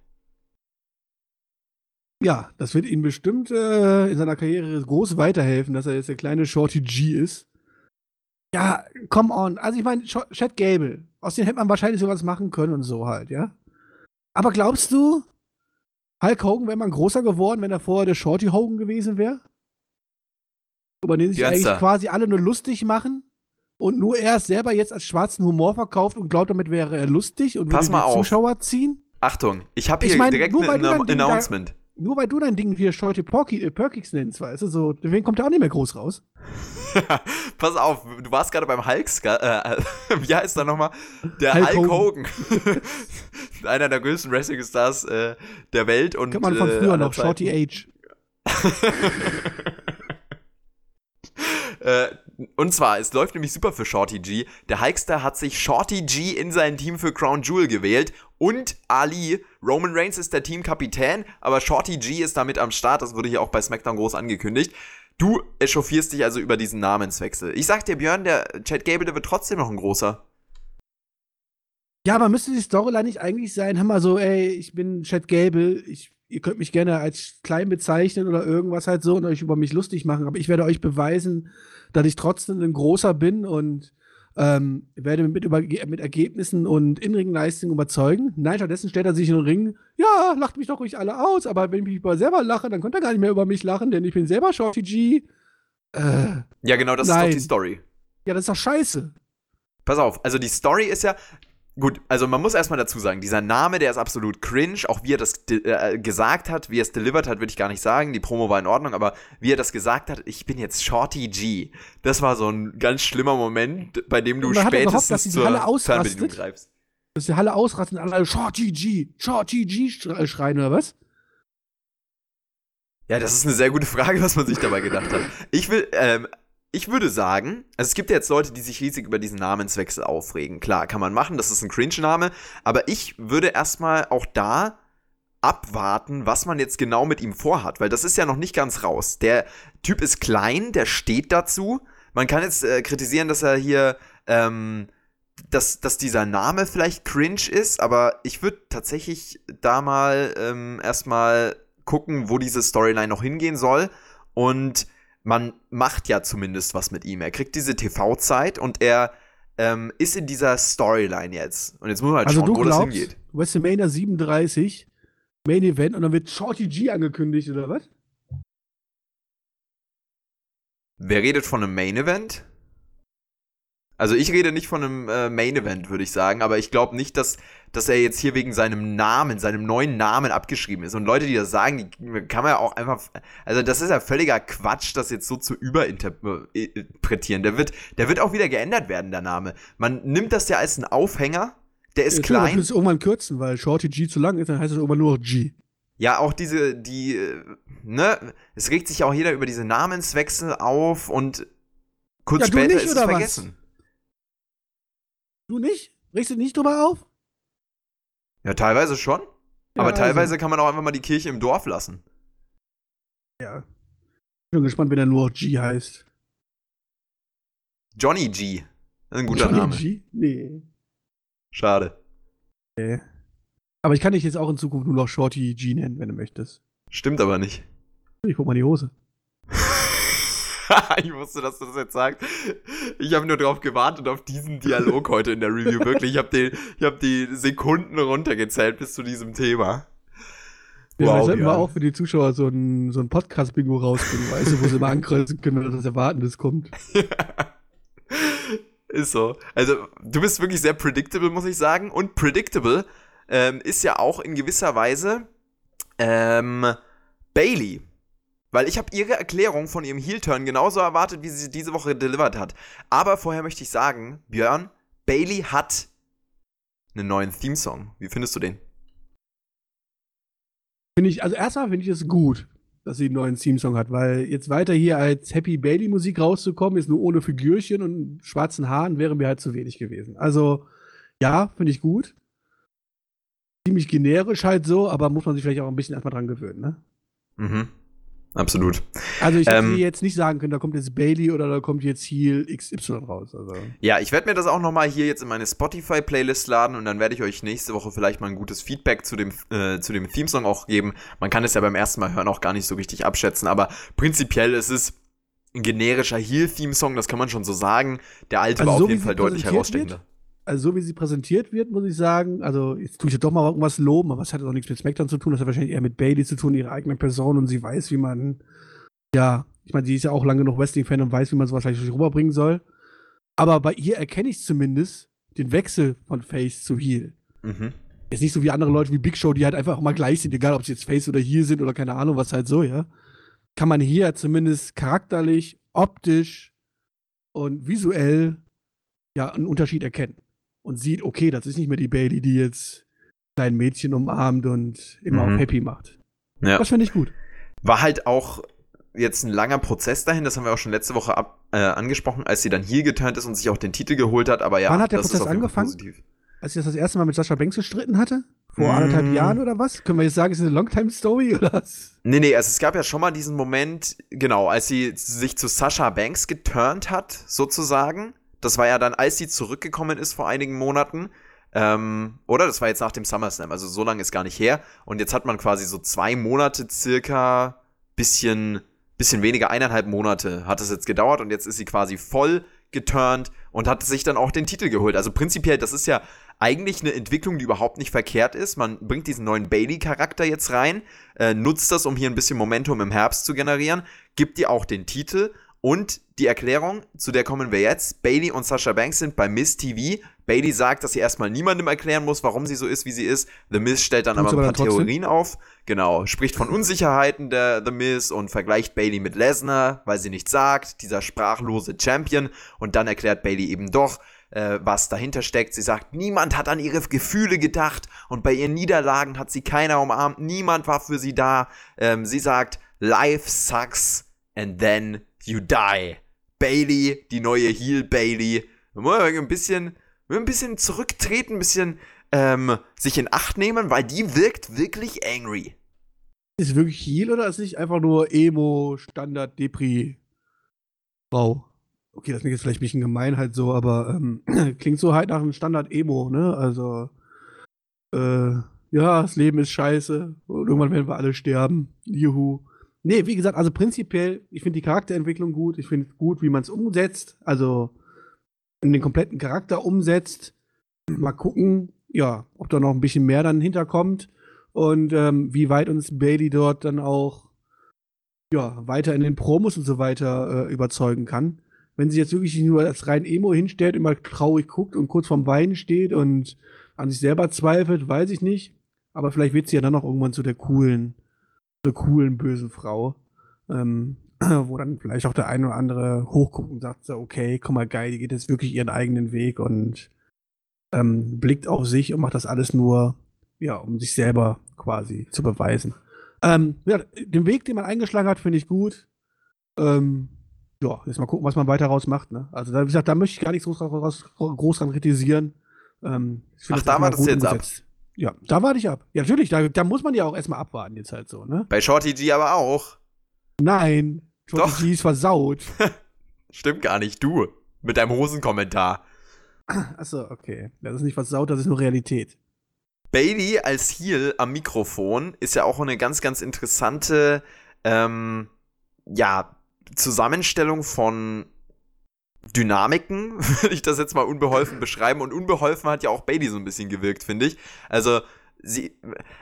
Ja, das wird ihm bestimmt äh, in seiner Karriere groß weiterhelfen, dass er jetzt der kleine Shorty G ist. Ja, come on. Also ich meine, Chad Gable, aus dem hätte man wahrscheinlich sowas machen können und so halt, ja. Aber glaubst du, Hulk Hogan wäre mal großer geworden, wenn er vorher der Shorty Hogan gewesen wäre? über den sich eigentlich quasi alle nur lustig machen und nur er es selber jetzt als schwarzen Humor verkauft und glaubt, damit wäre er lustig und Pass würde mal die auf. Zuschauer ziehen. Achtung, ich habe Ich hier mein, direkt ein Ding da- Announcement. Nur weil du dein Ding hier Shorty Porky, äh, Perkix nennst, weißt du, so, deswegen kommt er auch nicht mehr groß raus. Pass auf, du warst gerade beim Hulk, äh, wie heißt er nochmal? Der Hulk, Hulk Hogan. Einer der größten Wrestling-Stars äh, der Welt. Und, Kennt man von äh, früher noch, Shorty. Age. Äh, und zwar, es läuft nämlich super für Shorty G. Der Hulkster hat sich Shorty G in sein Team für Crown Jewel gewählt und Ali. Roman Reigns ist der Teamkapitän, aber Shorty G ist damit am Start. Das wurde hier auch bei SmackDown groß angekündigt. Du echauffierst dich also über diesen Namenswechsel. Ich sag dir, Björn, der Chad Gable, der wird trotzdem noch ein großer. Ja, aber müsste die Storyline nicht eigentlich sein, hör mal so, ey, ich bin Chad Gable, ich, ihr könnt mich gerne als klein bezeichnen oder irgendwas halt so und euch über mich lustig machen, aber ich werde euch beweisen, dass ich trotzdem ein großer bin und ähm, werde mit, über, mit Ergebnissen und Inringleistungen überzeugen. Nein, stattdessen stellt er sich in den Ring, ja, lacht mich doch ruhig alle aus, aber wenn ich mich über selber lache, dann könnt ihr gar nicht mehr über mich lachen, denn ich bin selber Shorty G. Äh, Ja, genau, das ist Nein. doch die Story. ja, das ist doch scheiße. Pass auf, also die Story ist ja. Gut, also man muss erstmal dazu sagen, dieser Name, der ist absolut cringe. Auch wie er das äh, gesagt hat, wie er es delivered hat, würde ich gar nicht sagen. Die Promo war in Ordnung, aber wie er das gesagt hat, ich bin jetzt Shorty G. Das war so ein ganz schlimmer Moment, bei dem du man ja gehofft, spätestens dass zur Halle. Fernbedienung greifst. Dass die Halle ausrastet und alle Shorty G, Shorty G schre- schreien oder was? Ja, das ist eine sehr gute Frage, was man sich dabei gedacht hat. Ich will, ähm, ich würde sagen, also es gibt ja jetzt Leute, die sich riesig über diesen Namenswechsel aufregen. Klar, kann man machen, das ist ein Cringe-Name, aber ich würde erstmal auch da abwarten, was man jetzt genau mit ihm vorhat, weil das ist ja noch nicht ganz raus. Der Typ ist klein, der steht dazu. Man kann jetzt äh, kritisieren, dass er hier, ähm, dass, dass dieser Name vielleicht cringe ist, aber ich würde tatsächlich da mal ähm, erstmal gucken, wo diese Storyline noch hingehen soll. Und man macht ja zumindest was mit ihm. Er kriegt diese TV-Zeit und er ähm, ist in dieser Storyline jetzt. Und jetzt muss man halt Also schauen, du wo das glaubst, hingeht. WrestleMania 37, Main Event und dann wird Shorty G angekündigt oder was? Wer redet von einem Main Event? Also ich rede nicht von einem äh, Main Event, würde ich sagen, aber ich glaube nicht, dass, dass er jetzt hier wegen seinem Namen, seinem neuen Namen abgeschrieben ist. Und Leute, die das sagen, die kann man ja auch einfach. Also das ist ja völliger Quatsch, das jetzt so zu überinterpretieren. Der wird, der wird auch wieder geändert werden, der Name. Man nimmt das ja als einen Aufhänger. Der ist Ja, klar, klein. Das ist irgendwann kürzen, weil Shorty G zu lang ist, dann heißt es irgendwann nur noch G. Ja, auch diese, die, äh, ne, es regt sich auch jeder über diese Namenswechsel auf und kurz Ja, später nicht, ist es oder was? Du nicht? Regst du nicht drüber auf? Ja, teilweise schon. Ja, aber also. teilweise kann man auch einfach mal die Kirche im Dorf lassen. Ja. Bin gespannt, wenn er nur G heißt. Johnny G. Das ist ein guter Johnny Name. G? Nee. Schade. Aber ich kann dich jetzt auch in Zukunft nur noch Shorty G nennen, wenn du möchtest. Stimmt aber nicht. Ich guck mal in die Hose. ich wusste, dass du das jetzt sagst. Ich habe nur darauf gewartet, auf diesen Dialog heute in der Review. Wirklich, ich habe ich hab die Sekunden runtergezählt bis zu diesem Thema. Ja, Wow, sollten wir auch für die Zuschauer so ein, so ein Podcast-Bingo rausbringen, weißt du, wo sie mal ankreuzen können, dass das Erwartendes kommt. Ist so. Also, du bist wirklich sehr predictable, muss ich sagen. Und predictable ähm, ist ja auch in gewisser Weise ähm, Bailey. Weil ich habe ihre Erklärung von ihrem Heel-Turn genauso erwartet, wie sie diese Woche delivered hat. Aber vorher möchte ich sagen, Björn, Bailey hat einen neuen Theme-Song. Wie findest du den? Finde ich, also erstmal finde ich es gut, dass sie einen neuen Theme-Song hat, weil jetzt weiter hier als Happy Bailey-Musik rauszukommen, ist nur ohne Figürchen und schwarzen Haaren, wäre mir halt zu wenig gewesen. Also, ja, finde ich gut. Ziemlich generisch halt so, aber muss man sich vielleicht auch ein bisschen erstmal dran gewöhnen, ne? Mhm. Absolut. Also ich hätte Ähm, jetzt nicht sagen können, da kommt jetzt Bailey oder da kommt jetzt Heel XY raus. Also. Ja, ich werde mir das auch nochmal hier jetzt in meine Spotify-Playlist laden und dann werde ich euch nächste Woche vielleicht mal ein gutes Feedback zu dem, äh, zu dem Theme-Song auch geben. Man kann es ja beim ersten Mal hören auch gar nicht so richtig abschätzen, aber prinzipiell ist es ein generischer Heel-Theme-Song, das kann man schon so sagen. Der alte Also war so auf jeden Fall deutlich herausstechender. Also so wie sie präsentiert wird, muss ich sagen, also jetzt tue ich ja doch mal irgendwas loben, aber es hat auch nichts mit SmackDown zu tun, das hat wahrscheinlich eher mit Bailey zu tun, ihre eigene Person und sie weiß, wie man ja Ich meine, sie ist ja auch lange noch Wrestling-Fan und weiß, wie man sowas vielleicht rüberbringen soll. Aber bei ihr erkenne ich zumindest den Wechsel von Face zu Heel. Mhm. Ist nicht so wie andere Leute wie Big Show, die halt einfach immer gleich sind, egal ob sie jetzt Face oder Heel sind oder keine Ahnung, was halt so, ja. Kann man hier zumindest charakterlich, optisch und visuell ja einen Unterschied erkennen. Und sieht, okay, das ist nicht mehr die Bailey, die jetzt kleinen Mädchen umarmt und immer mhm. auch happy macht. Ja. Das finde ich gut. War halt auch jetzt ein langer Prozess dahin, das haben wir auch schon letzte Woche ab, äh, angesprochen, als sie dann hier geturnt ist und sich auch den Titel geholt hat, aber ja, Wann hat der Prozess angefangen? Positiv. Als sie das das erste Mal mit Sascha Banks gestritten hatte? Vor mm. anderthalb Jahren oder was? Können wir jetzt sagen, ist eine Longtime-Story oder was? Nee, nee, also es gab ja schon mal diesen Moment, genau, als sie sich zu Sascha Banks geturnt hat, sozusagen. Das war ja dann, als sie zurückgekommen ist vor einigen Monaten. Ähm, oder? Das war jetzt nach dem SummerSlam, also so lange ist gar nicht her. Und jetzt hat man quasi so zwei Monate circa bisschen bisschen weniger, eineinhalb Monate hat es jetzt gedauert und jetzt ist sie quasi voll geturnt und hat sich dann auch den Titel geholt. Also prinzipiell, das ist ja eigentlich eine Entwicklung, die überhaupt nicht verkehrt ist. Man bringt diesen neuen Bailey-Charakter jetzt rein, äh, nutzt das, um hier ein bisschen Momentum im Herbst zu generieren, gibt ihr auch den Titel und die Erklärung, zu der kommen wir jetzt. Bailey und Sasha Banks sind bei Miss TV. Bailey sagt, dass sie erstmal niemandem erklären muss, warum sie so ist, wie sie ist. The Miz stellt dann Tut's aber ein paar Theorien auf. Genau, spricht von Unsicherheiten der The Miz und vergleicht Bailey mit Lesnar, weil sie nichts sagt, dieser sprachlose Champion. Und dann erklärt Bailey eben doch, äh, was dahinter steckt. Sie sagt, niemand hat an ihre Gefühle gedacht und bei ihren Niederlagen hat sie keiner umarmt. Niemand war für sie da. Ähm, sie sagt, Life sucks and then you die. Bailey, die neue Heel Bailey. Ein bisschen, ein bisschen zurücktreten, ein bisschen ähm, sich in Acht nehmen, weil die wirkt wirklich angry. Ist wirklich Heel oder ist nicht einfach nur Emo, Standard, Depri, Frau? Okay, das klingt jetzt vielleicht ein bisschen gemein halt so, aber ähm, klingt so halt nach einem Standard-Emo, ne? Also, äh, ja, das Leben ist scheiße und irgendwann werden wir alle sterben. Juhu. Nee, wie gesagt, also prinzipiell, ich finde die Charakterentwicklung gut. Ich finde gut, wie man es umsetzt. Also den kompletten Charakter umsetzt. Mal gucken, ja, ob da noch ein bisschen mehr dann hinterkommt und ähm, wie weit uns Bailey dort dann auch ja, weiter in den Promos und so weiter äh, überzeugen kann. Wenn sie jetzt wirklich nur als rein Emo hinstellt, immer traurig guckt und kurz vorm Weinen steht und an sich selber zweifelt, weiß ich nicht. Aber vielleicht wird sie ja dann noch irgendwann zu der coolen zur coolen, bösen Frau. Ähm, wo dann vielleicht auch der eine oder andere hochguckt und sagt so, okay, guck mal, geil, die geht jetzt wirklich ihren eigenen Weg und ähm, blickt auf sich und macht das alles nur, ja, um sich selber quasi zu beweisen. Ähm, ja, den Weg, den man eingeschlagen hat, finde ich gut. Ähm, ja, jetzt mal gucken, was man weiter raus macht. Ne? Also, wie gesagt, da möchte ich gar nichts groß, groß, groß dran kritisieren. Ähm, Ach, da war das jetzt ab. Ja, da warte ich ab. Ja, natürlich, da, da muss man ja auch erstmal abwarten, jetzt halt so, ne? Bei Shorty G aber auch. Nein, Shorty Doch. G ist versaut. Stimmt gar nicht, du. Mit deinem Hosenkommentar. Achso, okay. Das ist nicht versaut, das ist nur Realität. Bailey als Heel am Mikrofon ist ja auch eine ganz, ganz interessante, ähm, ja, Zusammenstellung von Dynamiken, würde ich das jetzt mal unbeholfen beschreiben. Und unbeholfen hat ja auch Bailey so ein bisschen gewirkt, finde ich. Also, sie,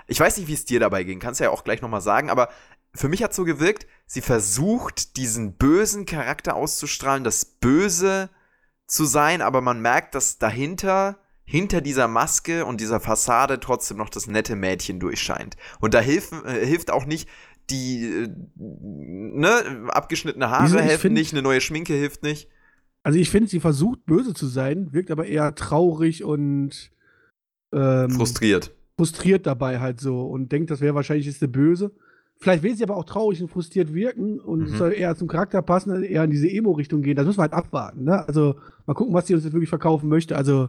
ich weiß nicht, wie es dir dabei ging, kannst du ja auch gleich nochmal sagen, aber für mich hat so gewirkt, sie versucht, diesen bösen Charakter auszustrahlen, das Böse zu sein, aber man merkt, dass dahinter, hinter dieser Maske und dieser Fassade trotzdem noch das nette Mädchen durchscheint. Und da hilft, äh, hilft auch nicht, die, äh, ne, abgeschnittene Haare helfen nicht, eine neue Schminke hilft nicht. Also ich finde, sie versucht böse zu sein, wirkt aber eher traurig und ähm, frustriert. Frustriert dabei halt so und denkt, das wäre wahrscheinlich jetzt der Böse. Vielleicht will sie aber auch traurig und frustriert wirken und mhm. soll eher zum Charakter passen, eher in diese Emo-Richtung gehen. Das müssen wir halt abwarten. Ne? Also mal gucken, was sie uns jetzt wirklich verkaufen möchte. Also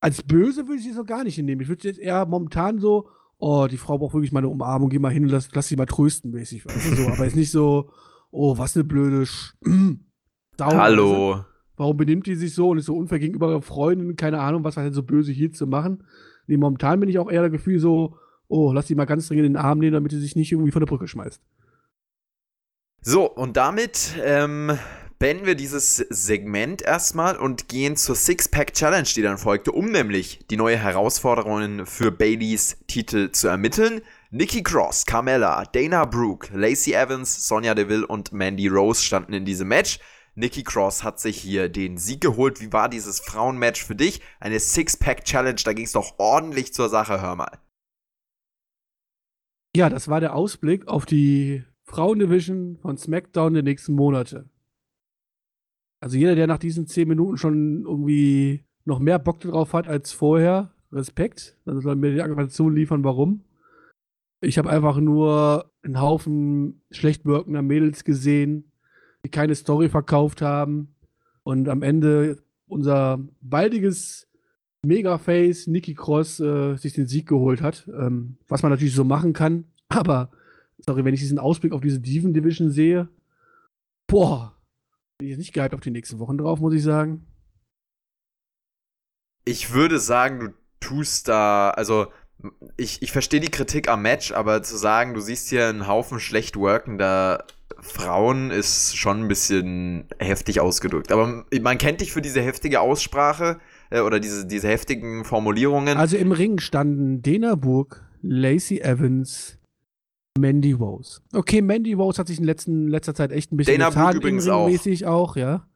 als böse würde ich sie so gar nicht hinnehmen. Ich würde jetzt eher momentan so, oh, die Frau braucht wirklich mal eine Umarmung, geh mal hin und lass, lass sie mal trösten, mäßig. Du, so. Aber jetzt nicht so, oh, was eine blöde Sch Hallo. Warum benimmt die sich so und ist so unfair gegenüber ihrer Freundin? Keine Ahnung, was war denn so böse hier zu machen? Nee, momentan bin ich auch eher das Gefühl so, oh, lass die mal ganz dringend in den Arm nehmen, damit sie sich nicht irgendwie von der Brücke schmeißt. So, und damit ähm, beenden wir dieses Segment erstmal und gehen zur Six-Pack-Challenge, die dann folgte, um nämlich die neue Herausforderungen für Baileys Titel zu ermitteln. Nikki Cross, Carmella, Dana Brooke, Lacey Evans, Sonja Deville und Mandy Rose standen in diesem Match. Nikki Cross hat sich hier den Sieg geholt. Wie war dieses Frauenmatch für dich? Eine Six-Pack-Challenge, da ging es doch ordentlich zur Sache, hör mal. Ja, das war der Ausblick auf die Frauendivision von SmackDown der nächsten Monate. Also jeder, der nach diesen zehn Minuten schon irgendwie noch mehr Bock drauf hat als vorher, Respekt. Dann soll mir die Argumentation liefern, warum. Ich habe einfach nur einen Haufen schlecht wirkender Mädels gesehen, die keine Story verkauft haben. Und am Ende unser baldiges Megaface Nikki Cross äh, sich den Sieg geholt hat. Ähm, was man natürlich so machen kann. Aber, sorry, wenn ich diesen Ausblick auf diese Diven Division sehe, boah, bin ich nicht gehypt auf die nächsten Wochen drauf, muss ich sagen. Ich würde sagen, du tust da, also ich, ich verstehe die Kritik am Match, aber zu sagen, du siehst hier einen Haufen schlecht workender Frauen ist schon ein bisschen heftig ausgedrückt. Aber man kennt dich für diese heftige Aussprache äh, oder diese, diese heftigen Formulierungen. Also im Ring standen Dana Burg, Lacey Evans, Mandy Rose. Okay, Mandy Rose hat sich in letzten, letzter Zeit echt ein bisschen Dana getan, übrigens auch. auch, ja.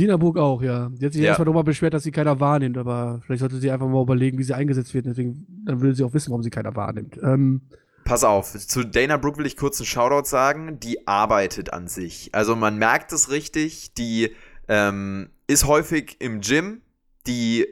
Dina Burg auch, ja. Die hat sich ja. erstmal nochmal beschwert, dass sie keiner wahrnimmt, aber vielleicht sollte sie einfach mal überlegen, wie sie eingesetzt wird. Deswegen, dann will sie auch wissen, warum sie keiner wahrnimmt. Ähm, Pass auf, zu Dana Brooke will ich kurz einen Shoutout sagen. Die arbeitet an sich. Also man merkt es richtig, die ähm, ist häufig im Gym, die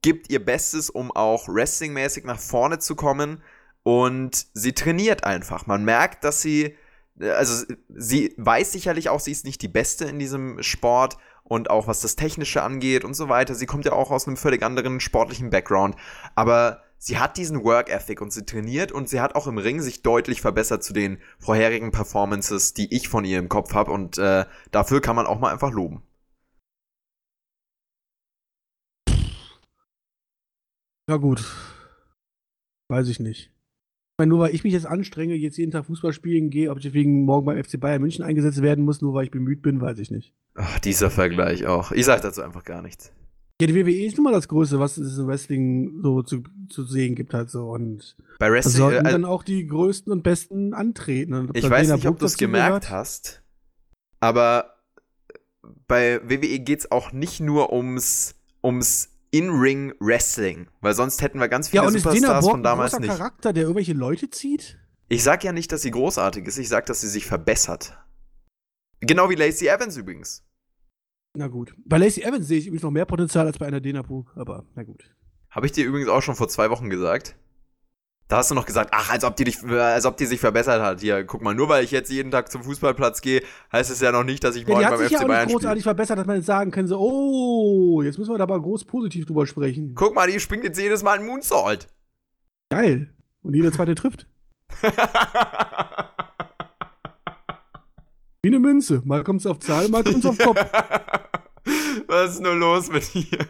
gibt ihr Bestes, um auch wrestlingmäßig nach vorne zu kommen und sie trainiert einfach. Man merkt, dass sie, also sie weiß sicherlich auch, sie ist nicht die Beste in diesem Sport und auch was das Technische angeht und so weiter. Sie kommt ja auch aus einem völlig anderen sportlichen Background, aber sie hat diesen Work Ethic und sie trainiert und sie hat auch im Ring sich deutlich verbessert zu den vorherigen Performances, die ich von ihr im Kopf habe und äh, dafür kann man auch mal einfach loben. Ja gut, weiß ich nicht meine, nur weil ich mich jetzt anstrenge, jetzt jeden Tag Fußball spielen gehe, ob ich deswegen morgen beim FC Bayern München eingesetzt werden muss, nur weil ich bemüht bin, weiß ich nicht. Ach, dieser Vergleich auch. Ich sag dazu einfach gar nichts. Ja, die WWE ist nun mal das Größte, was es im Wrestling so zu, zu sehen gibt halt so. Und bei Wrestling sollten äh, dann auch die Größten und Besten antreten. Und ich weiß nicht, ob du es gemerkt gehört? hast, aber bei WWE geht es auch nicht nur ums, ums in-Ring-Wrestling. Weil sonst hätten wir ganz viele ja, und Superstars von damals nicht. Charakter, der irgendwelche Leute zieht? Ich sag ja nicht, dass sie großartig ist, ich sag, dass sie sich verbessert. Genau wie Lacey Evans übrigens. Na gut. Bei Lacey Evans sehe ich übrigens noch mehr Potenzial als bei einer Dana Brooke, aber na gut. Habe ich dir übrigens auch schon vor zwei Wochen gesagt. Da hast du noch gesagt, ach, als ob die dich, als ob die sich verbessert hat. Hier, guck mal, nur weil ich jetzt jeden Tag zum Fußballplatz gehe, heißt es ja noch nicht, dass ich morgen ja, beim FC ja Bayern spiele. großartig verbessert, dass man jetzt sagen kann, so, oh, jetzt müssen wir da mal groß positiv drüber sprechen. Guck mal, die springt jetzt jedes Mal ein Moonsault. Geil. Und jeder zweite trifft. Wie eine Münze. Mal kommt es auf Zahl, mal kommt es auf Kopf. Was ist nur los mit dir?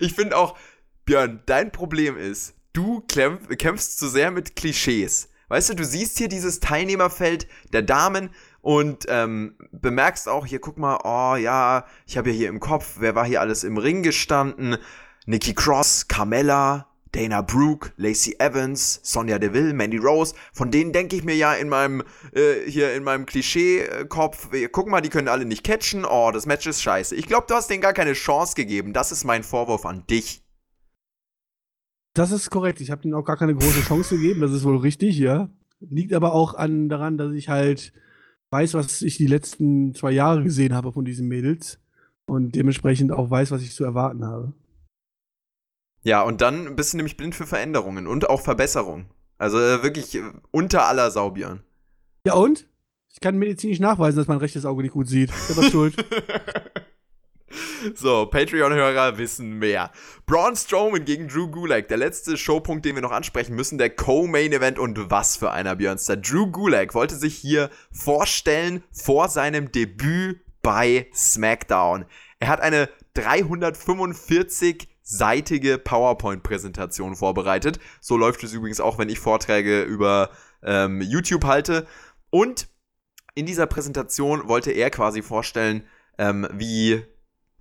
Ich finde auch, Björn, dein Problem ist, du kämpfst zu sehr mit Klischees. Weißt du, du siehst hier dieses Teilnehmerfeld der Damen und ähm, bemerkst auch hier, guck mal, oh ja, ich habe ja hier im Kopf, wer war hier alles im Ring gestanden? Nikki Cross, Carmella, Dana Brooke, Lacey Evans, Sonja Deville, Mandy Rose, von denen denke ich mir ja in meinem, äh, hier in meinem Klischee-Kopf, guck mal, die können alle nicht catchen, oh, das Match ist scheiße. Ich glaube, du hast denen gar keine Chance gegeben. Das ist mein Vorwurf an dich. Das ist korrekt. Ich habe ihnen auch gar keine große Chance gegeben. Das ist wohl richtig, ja. Liegt aber auch an, daran, dass ich halt weiß, was ich die letzten zwei Jahre gesehen habe von diesen Mädels und dementsprechend auch weiß, was ich zu erwarten habe. Ja, und dann bist du nämlich blind für Veränderungen und auch Verbesserungen. Also äh, wirklich äh, unter aller Saubieren. Ja, und? Ich kann medizinisch nachweisen, dass mein rechtes Auge nicht gut sieht. Ich was schuld. So, Patreon-Hörer wissen mehr. Braun Strowman gegen Drew Gulak. Der letzte Showpunkt, den wir noch ansprechen müssen, der Co-Main-Event und was für einer Björnster. Drew Gulak wollte sich hier vorstellen vor seinem Debüt bei SmackDown. Er hat eine 345-seitige PowerPoint-Präsentation vorbereitet. So läuft es übrigens auch, wenn ich Vorträge über ähm, YouTube halte. Und in dieser Präsentation wollte er quasi vorstellen, ähm, wie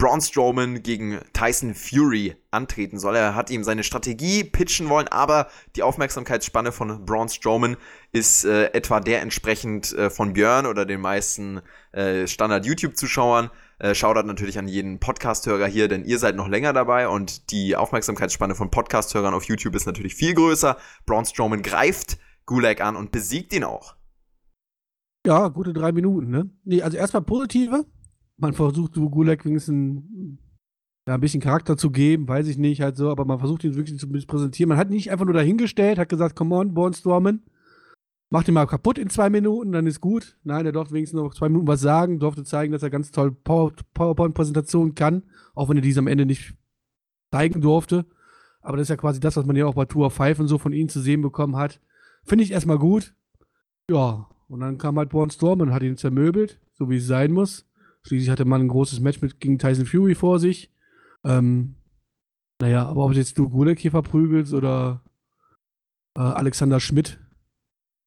Braun Strowman gegen Tyson Fury antreten soll. Er hat ihm seine Strategie pitchen wollen, aber die Aufmerksamkeitsspanne von Braun Strowman ist äh, etwa der entsprechend äh, von Björn oder den meisten äh, Standard-YouTube-Zuschauern. Äh, Shoutout natürlich an jeden Podcast-Hörer hier, denn ihr seid noch länger dabei und die Aufmerksamkeitsspanne von Podcast-Hörern auf YouTube ist natürlich viel größer. Braun Strowman greift Gulag an und besiegt ihn auch. Ja, gute drei Minuten, ne? Nee, also erstmal positive man versucht so Gulag wenigstens ja, ein bisschen Charakter zu geben, weiß ich nicht, halt so, aber man versucht ihn wirklich zu präsentieren. Man hat nicht einfach nur dahingestellt, hat gesagt, come on, Bornstormen, mach den mal kaputt in zwei Minuten, dann ist gut. Nein, er durfte wenigstens noch zwei Minuten was sagen, durfte zeigen, dass er ganz toll Power PowerPoint-Präsentationen kann, auch wenn er diese am Ende nicht zeigen durfte. Aber das ist ja quasi das, was man ja auch bei Tour 5 und so von ihm zu sehen bekommen hat. Finde ich erstmal gut. Ja, und dann kam halt Born Storm und hat ihn zermöbelt, so wie es sein muss. Schließlich hatte man ein großes Match mit gegen Tyson Fury vor sich. Ähm, naja, aber ob jetzt du Gulek hier verprügelst oder äh, Alexander Schmidt,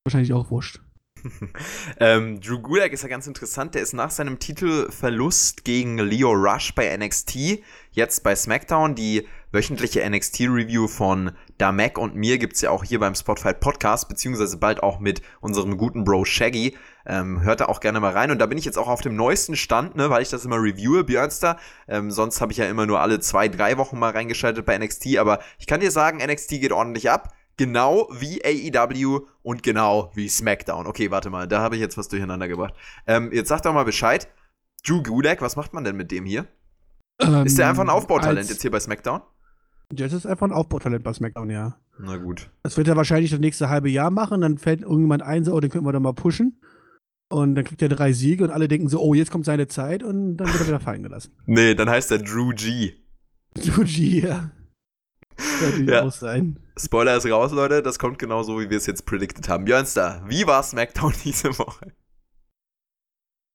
wahrscheinlich auch wurscht. ähm, Drew Gulak ist ja ganz interessant. Der ist nach seinem Titelverlust gegen Leo Rush bei NXT, jetzt bei SmackDown. Die wöchentliche NXT-Review von Damek und mir gibt es ja auch hier beim Spotfight Podcast, beziehungsweise bald auch mit unserem guten Bro Shaggy. Ähm, hört da auch gerne mal rein. Und da bin ich jetzt auch auf dem neuesten Stand, ne, weil ich das immer reviewe, Björnster. Ähm, sonst habe ich ja immer nur alle zwei, drei Wochen mal reingeschaltet bei NXT. Aber ich kann dir sagen, NXT geht ordentlich ab. Genau wie AEW und genau wie SmackDown. Okay, warte mal, da habe ich jetzt was durcheinander gebracht. Ähm, jetzt sag doch mal Bescheid. Drew Gulak, was macht man denn mit dem hier? Ähm, ist der einfach ein Aufbautalent jetzt hier bei SmackDown? Das ist einfach ein Aufbautalent bei SmackDown, ja. Na gut. Das wird er wahrscheinlich das nächste halbe Jahr machen, dann fällt irgendjemand ein, so, oh, den könnten wir doch mal pushen. Und dann kriegt er drei Siege und alle denken so, oh, jetzt kommt seine Zeit und dann wird er wieder fallen gelassen. Nee, dann heißt er Drew G. Drew G, ja. Könnte ja. auch sein. Spoiler ist raus, Leute. Das kommt genau so, wie wir es jetzt predicted haben. Björnster, wie war SmackDown diese Woche?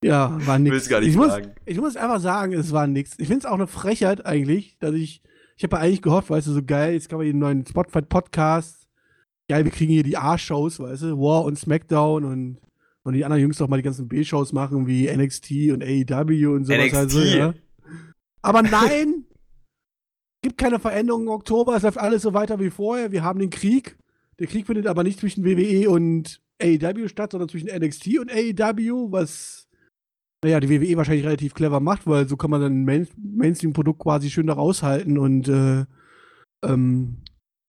Ja, war nix. Willst gar nicht ich, muss, sagen. ich muss einfach sagen, es war nix. Ich finde es auch eine Frechheit eigentlich, dass ich, ich habe ja eigentlich gehofft, weißt du, so geil, jetzt kann man hier einen neuen Spotify-Podcast. Geil, wir kriegen hier die A-Shows, weißt du, War und SmackDown und, und die anderen Jungs doch mal die ganzen B-Shows machen, wie NXT und AEW und sowas. NXT. Also, ja. Aber nein, gibt keine Veränderungen im Oktober, es läuft alles so weiter wie vorher. Wir haben den Krieg. Der Krieg findet aber nicht zwischen WWE und AEW statt, sondern zwischen NXT und AEW, was naja, die WWE wahrscheinlich relativ clever macht, weil so kann man dann ein Main Mainstream-Produkt quasi schön da raushalten und äh, ähm,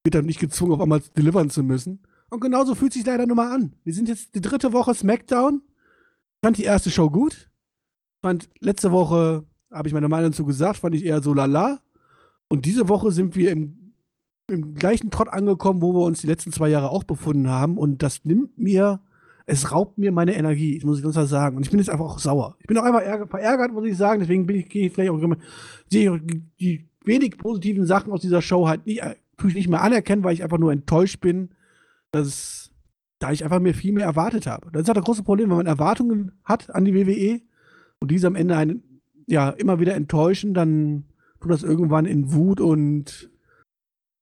wird dann nicht gezwungen, auf einmal delivern zu müssen. Und genauso fühlt sich leider nun mal an. Wir sind jetzt die dritte Woche SmackDown. Ich fand die erste Show gut. Ich fand letzte Woche, habe ich meine Meinung dazu gesagt, fand ich eher so lala. Und diese Woche sind wir im, im gleichen Trott angekommen, wo wir uns die letzten zwei Jahre auch befunden haben. Und das nimmt mir, es raubt mir meine Energie, ich muss ich ganz klar sagen. Und ich bin jetzt einfach auch sauer. Ich bin auch einfach verärgert, muss ich sagen. Deswegen bin ich, gehe ich vielleicht auch, sehe die, wenig positiven Sachen aus dieser Show halt nicht, tue ich nicht mehr anerkennen, weil ich einfach nur enttäuscht bin, dass da ich einfach mir viel mehr erwartet habe. Das ist halt das große Problem, wenn man Erwartungen hat an die WWE und diese am Ende einen, ja, immer wieder enttäuschen, dann tut das irgendwann in Wut und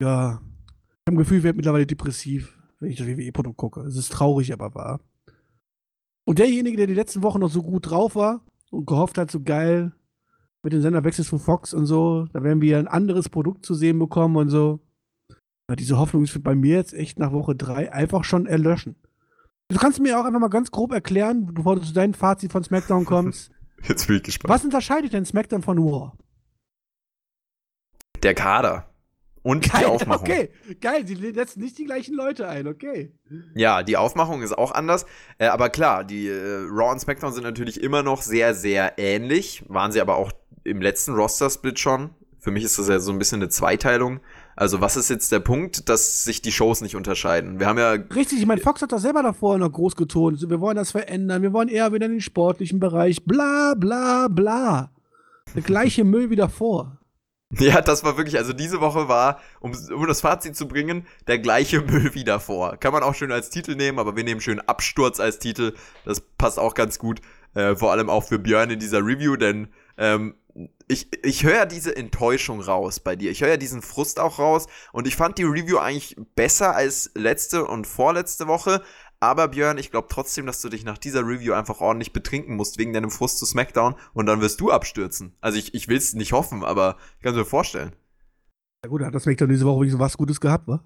ja, ich habe ein Gefühl, ich werde mittlerweile depressiv, wenn ich das WWE-Produkt gucke. Es ist traurig, aber wahr. Und derjenige, der die letzten Wochen noch so gut drauf war und gehofft hat, so geil mit den Senderwechsel von Fox und so, da werden wir ein anderes Produkt zu sehen bekommen und so. Ja, diese Hoffnung ist bei mir jetzt echt nach Woche 3 einfach schon erlöschen. Du kannst mir auch einfach mal ganz grob erklären, bevor du zu deinem Fazit von SmackDown kommst. Jetzt bin ich gespannt. Was unterscheidet denn SmackDown von War? Der Kader. Und geil, die Aufmachung. Okay, geil, sie setzen nicht die gleichen Leute ein, okay. Ja, die Aufmachung ist auch anders. Äh, aber klar, die äh, Raw und SmackDown sind natürlich immer noch sehr, sehr ähnlich. Waren sie aber auch im letzten Roster-Split schon. Für mich ist das ja so ein bisschen eine Zweiteilung. Also, was ist jetzt der Punkt, dass sich die Shows nicht unterscheiden? Wir haben ja. Richtig, ich meine, Fox hat das selber davor noch groß getont. Wir wollen das verändern, wir wollen eher wieder in den sportlichen Bereich. Bla, bla, bla. Der gleiche Müll wie davor. Ja, das war wirklich, also diese Woche war, um, um das Fazit zu bringen, der gleiche Müll wie davor. Kann man auch schön als Titel nehmen, aber wir nehmen schön Absturz als Titel. Das passt auch ganz gut, äh, vor allem auch für Björn in dieser Review, denn ähm, ich, ich höre diese Enttäuschung raus bei dir. Ich höre diesen Frust auch raus. Und ich fand die Review eigentlich besser als letzte und vorletzte Woche. Aber Björn, ich glaube trotzdem, dass du dich nach dieser Review einfach ordentlich betrinken musst wegen deinem Frust zu SmackDown und dann wirst du abstürzen. Also ich, ich will es nicht hoffen, aber ich kann es mir vorstellen. Ja gut, hat das SmackDown diese Woche wirklich so was Gutes gehabt, wa?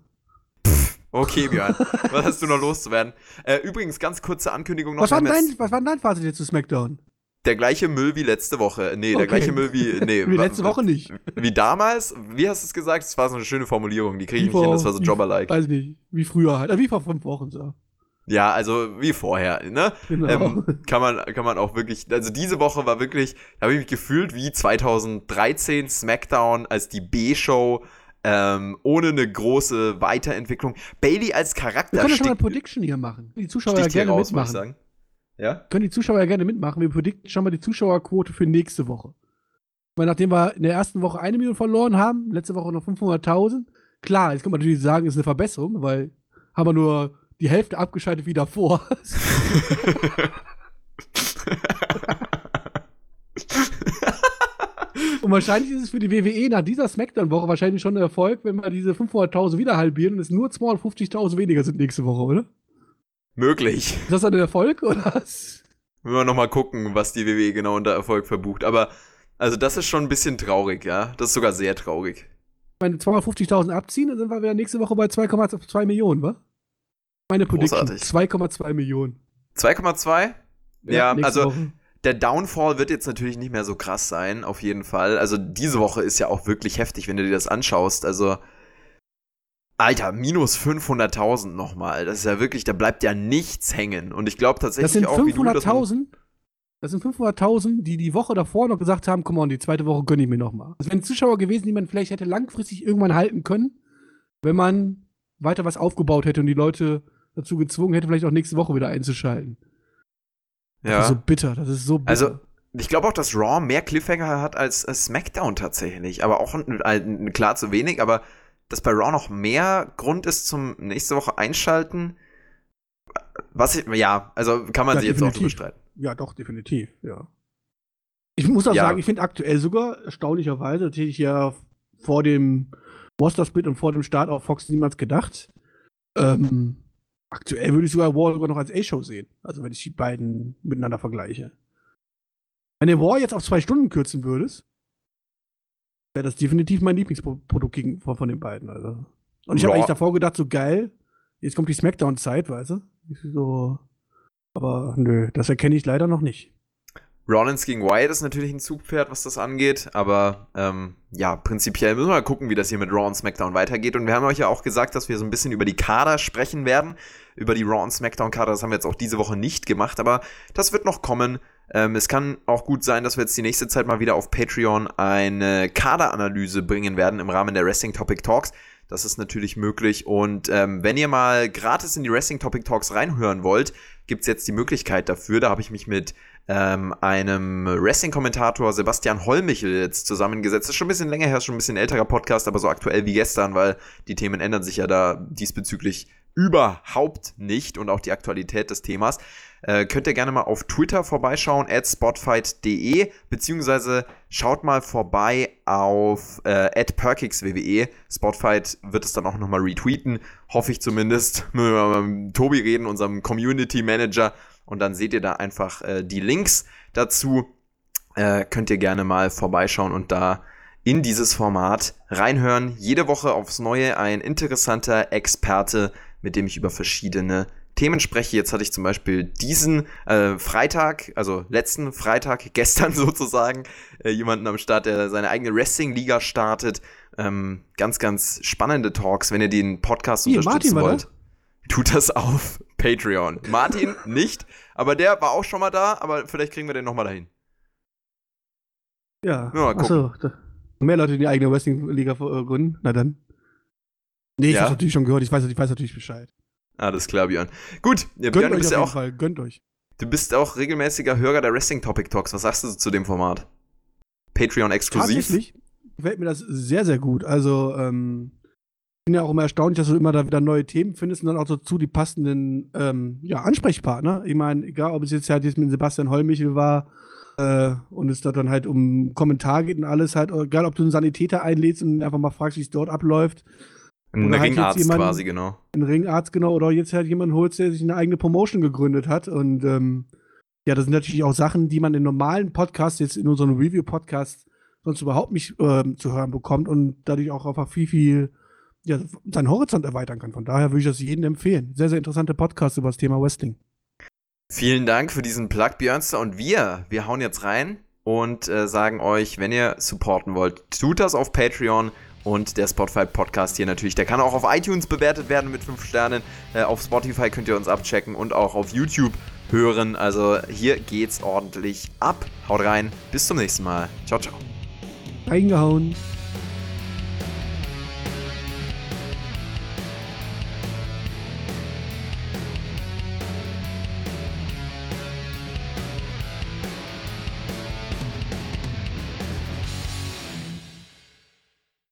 Okay, Björn, was hast du noch loszuwerden? Äh, übrigens, ganz kurze Ankündigung noch. Was war, dein, was war denn dein Fazit jetzt zu SmackDown? Der gleiche Müll wie letzte Woche. Nee, der Okay. gleiche Müll wie. Nee, Wie letzte Woche nicht. Wie damals? Wie hast du es gesagt? Das war so eine schöne Formulierung. Die kriege ich nicht hin, vor- das war so Jobber-like. Weiß nicht, wie früher halt. Äh, Wie vor fünf Wochen so. Ja, also wie vorher, ne? Genau. Ähm, kann, man, kann man auch wirklich, also diese Woche war wirklich, da habe ich mich gefühlt wie 2013 SmackDown als die B-Show, ähm, ohne eine große Weiterentwicklung. Bailey als Charakter Wir können schon mal eine Prediction hier machen. Die Zuschauer ja gerne raus, mitmachen. sagen. Ja? Können die Zuschauer ja gerne mitmachen. Wir predikten schon mal die Zuschauerquote für nächste Woche. Weil nachdem wir in der ersten Woche eine Million verloren haben, letzte Woche noch 500.000, klar, jetzt kann man natürlich sagen, ist eine Verbesserung, weil haben wir nur die Hälfte abgeschaltet wie davor. Und wahrscheinlich ist es für die WWE nach dieser Smackdown-Woche wahrscheinlich schon ein Erfolg, wenn wir diese 500.000 wieder halbieren und es nur 250.000 weniger sind nächste Woche, oder? Möglich. Ist das dann ein Erfolg, oder? was? Müssen wir nochmal gucken, was die WWE genau unter Erfolg verbucht. Aber, also das ist schon ein bisschen traurig, ja? Das ist sogar sehr traurig. Wenn 250.000 abziehen, dann sind wir wieder nächste Woche bei 2,2 Millionen, wa? Meine Prediction. Großartig. 2,2 Millionen. 2,2? Ja, nächste also Woche. der Downfall wird jetzt natürlich nicht mehr so krass sein, auf jeden Fall. Also diese Woche ist ja auch wirklich heftig, wenn du dir das anschaust. Also, Alter, minus 500.000 nochmal. Das ist ja wirklich, da bleibt ja nichts hängen. Und ich glaube tatsächlich Das sind auch, wie du, 500.000. Das sind 500.000, die die Woche davor noch gesagt haben, komm on, die zweite Woche gönne ich mir nochmal. Das wären Zuschauer gewesen, die man vielleicht hätte langfristig irgendwann halten können, wenn man weiter was aufgebaut hätte und die Leute dazu gezwungen hätte, vielleicht auch nächste Woche wieder einzuschalten. Das ist so Ja. bitter, das ist so bitter. Also, ich glaube auch, dass Raw mehr Cliffhanger hat als, als SmackDown tatsächlich. Aber auch klar zu wenig, aber dass bei Raw noch mehr Grund ist zum nächste Woche einschalten. Was ich, ja, also kann man Ja, sich jetzt auch definitiv. drüber streiten. Ja, doch, definitiv, ja. Ich muss auch Ja. sagen, ich finde aktuell sogar, erstaunlicherweise, das hätte ich ja vor dem Monster Split und vor dem Start auf Fox niemals gedacht. Ähm, aktuell würde ich sogar War sogar noch als A-Show sehen. Also wenn ich die beiden miteinander vergleiche. Wenn du War jetzt auf zwei Stunden kürzen würdest, wäre das definitiv mein Lieblingsprodukt gegen, von, von den beiden. Also. Und ich habe eigentlich davor gedacht, so geil, jetzt kommt die Smackdown-Zeit, weißt du? So, aber nö, das erkenne ich leider noch nicht. Rollins gegen Wyatt ist natürlich ein Zugpferd, was das angeht, aber ähm, ja, prinzipiell müssen wir mal gucken, wie das hier mit Raw und SmackDown weitergeht. Und wir haben euch ja auch gesagt, dass wir so ein bisschen über die Kader sprechen werden, über die Raw und SmackDown Kader. Das haben wir jetzt auch diese Woche nicht gemacht, aber das wird noch kommen. Ähm, es kann auch gut sein, dass wir jetzt die nächste Zeit mal wieder auf Patreon eine Kaderanalyse bringen werden im Rahmen der Wrestling Topic Talks. Das ist natürlich möglich. Und ähm, wenn ihr mal gratis in die Wrestling Topic Talks reinhören wollt, gibt's jetzt die Möglichkeit dafür. Da habe ich mich mit ähm, einem Wrestling-Kommentator Sebastian Hollmichel jetzt zusammengesetzt. Das ist schon ein bisschen länger her, schon ein bisschen älterer Podcast, aber so aktuell wie gestern, weil die Themen ändern sich ja da diesbezüglich überhaupt nicht und auch die Aktualität des Themas. Äh, könnt ihr gerne mal auf Twitter vorbeischauen, at spotfight.de, beziehungsweise schaut mal vorbei auf äh, perkixwwe. Spotfight wird es dann auch nochmal retweeten, hoffe ich zumindest. Müssen wir mal mit Tobi reden, unserem Community Manager, und dann seht ihr da einfach äh, die Links dazu. Äh, könnt ihr gerne mal vorbeischauen und da in dieses Format reinhören. Jede Woche aufs Neue ein interessanter Experte, mit dem ich über verschiedene Themen spreche. Jetzt hatte ich zum Beispiel diesen äh, Freitag, also letzten Freitag, gestern sozusagen, äh, jemanden am Start, der seine eigene Wrestling-Liga startet. Ähm, ganz, ganz spannende Talks. Wenn ihr den Podcast Hier, unterstützen Martin wollt, tut das auf Patreon. Martin nicht, aber der war auch schon mal da, aber vielleicht kriegen wir den noch mal dahin. Ja. Ja, Achso, mehr Leute, die die eigene Wrestling-Liga äh, gründen. Na dann. Nee, ich Ja? hab's natürlich schon gehört. Ich weiß, ich weiß natürlich Bescheid. Alles klar, Björn. Gut, ja, Björn, du bist ja auch, Fall. Gönnt euch. du bist auch regelmäßiger Hörer der Wrestling Topic Talks. Was sagst du zu dem Format? Patreon exklusiv? Tatsächlich gefällt mir das sehr, sehr gut. Also, ähm, bin ja auch immer erstaunlich, dass du immer da wieder neue Themen findest und dann auch dazu die passenden ähm, ja, Ansprechpartner. Ich meine, egal, ob es jetzt halt jetzt mit Sebastian Hollmichel war äh, und es da dann halt um Kommentar geht und alles halt, egal, ob du einen Sanitäter einlädst und einfach mal fragst, wie es dort abläuft. Ein Oder halt Ringarzt jetzt jemand- quasi, genau. Ein Ringarzt, genau, oder jetzt halt jemand holt, der sich eine eigene Promotion gegründet hat. Und ähm, ja, das sind natürlich auch Sachen, die man in normalen Podcasts, jetzt in unseren Review-Podcasts, sonst überhaupt nicht ähm, zu hören bekommt und dadurch auch einfach viel, viel ja, seinen Horizont erweitern kann. Von daher würde ich das jedem empfehlen. Sehr, sehr interessante Podcast über das Thema Wrestling. Vielen Dank für diesen Plug, Björnster. Und wir, wir hauen jetzt rein und äh, sagen euch, wenn ihr supporten wollt, tut das auf Patreon. Und der Spotify Podcast hier natürlich, der kann auch auf iTunes bewertet werden mit 5 Sternen. Äh, auf Spotify könnt ihr uns abchecken und auch auf YouTube hören. Also hier geht's ordentlich ab. Haut rein. Bis zum nächsten Mal. Ciao, ciao. Reingehauen.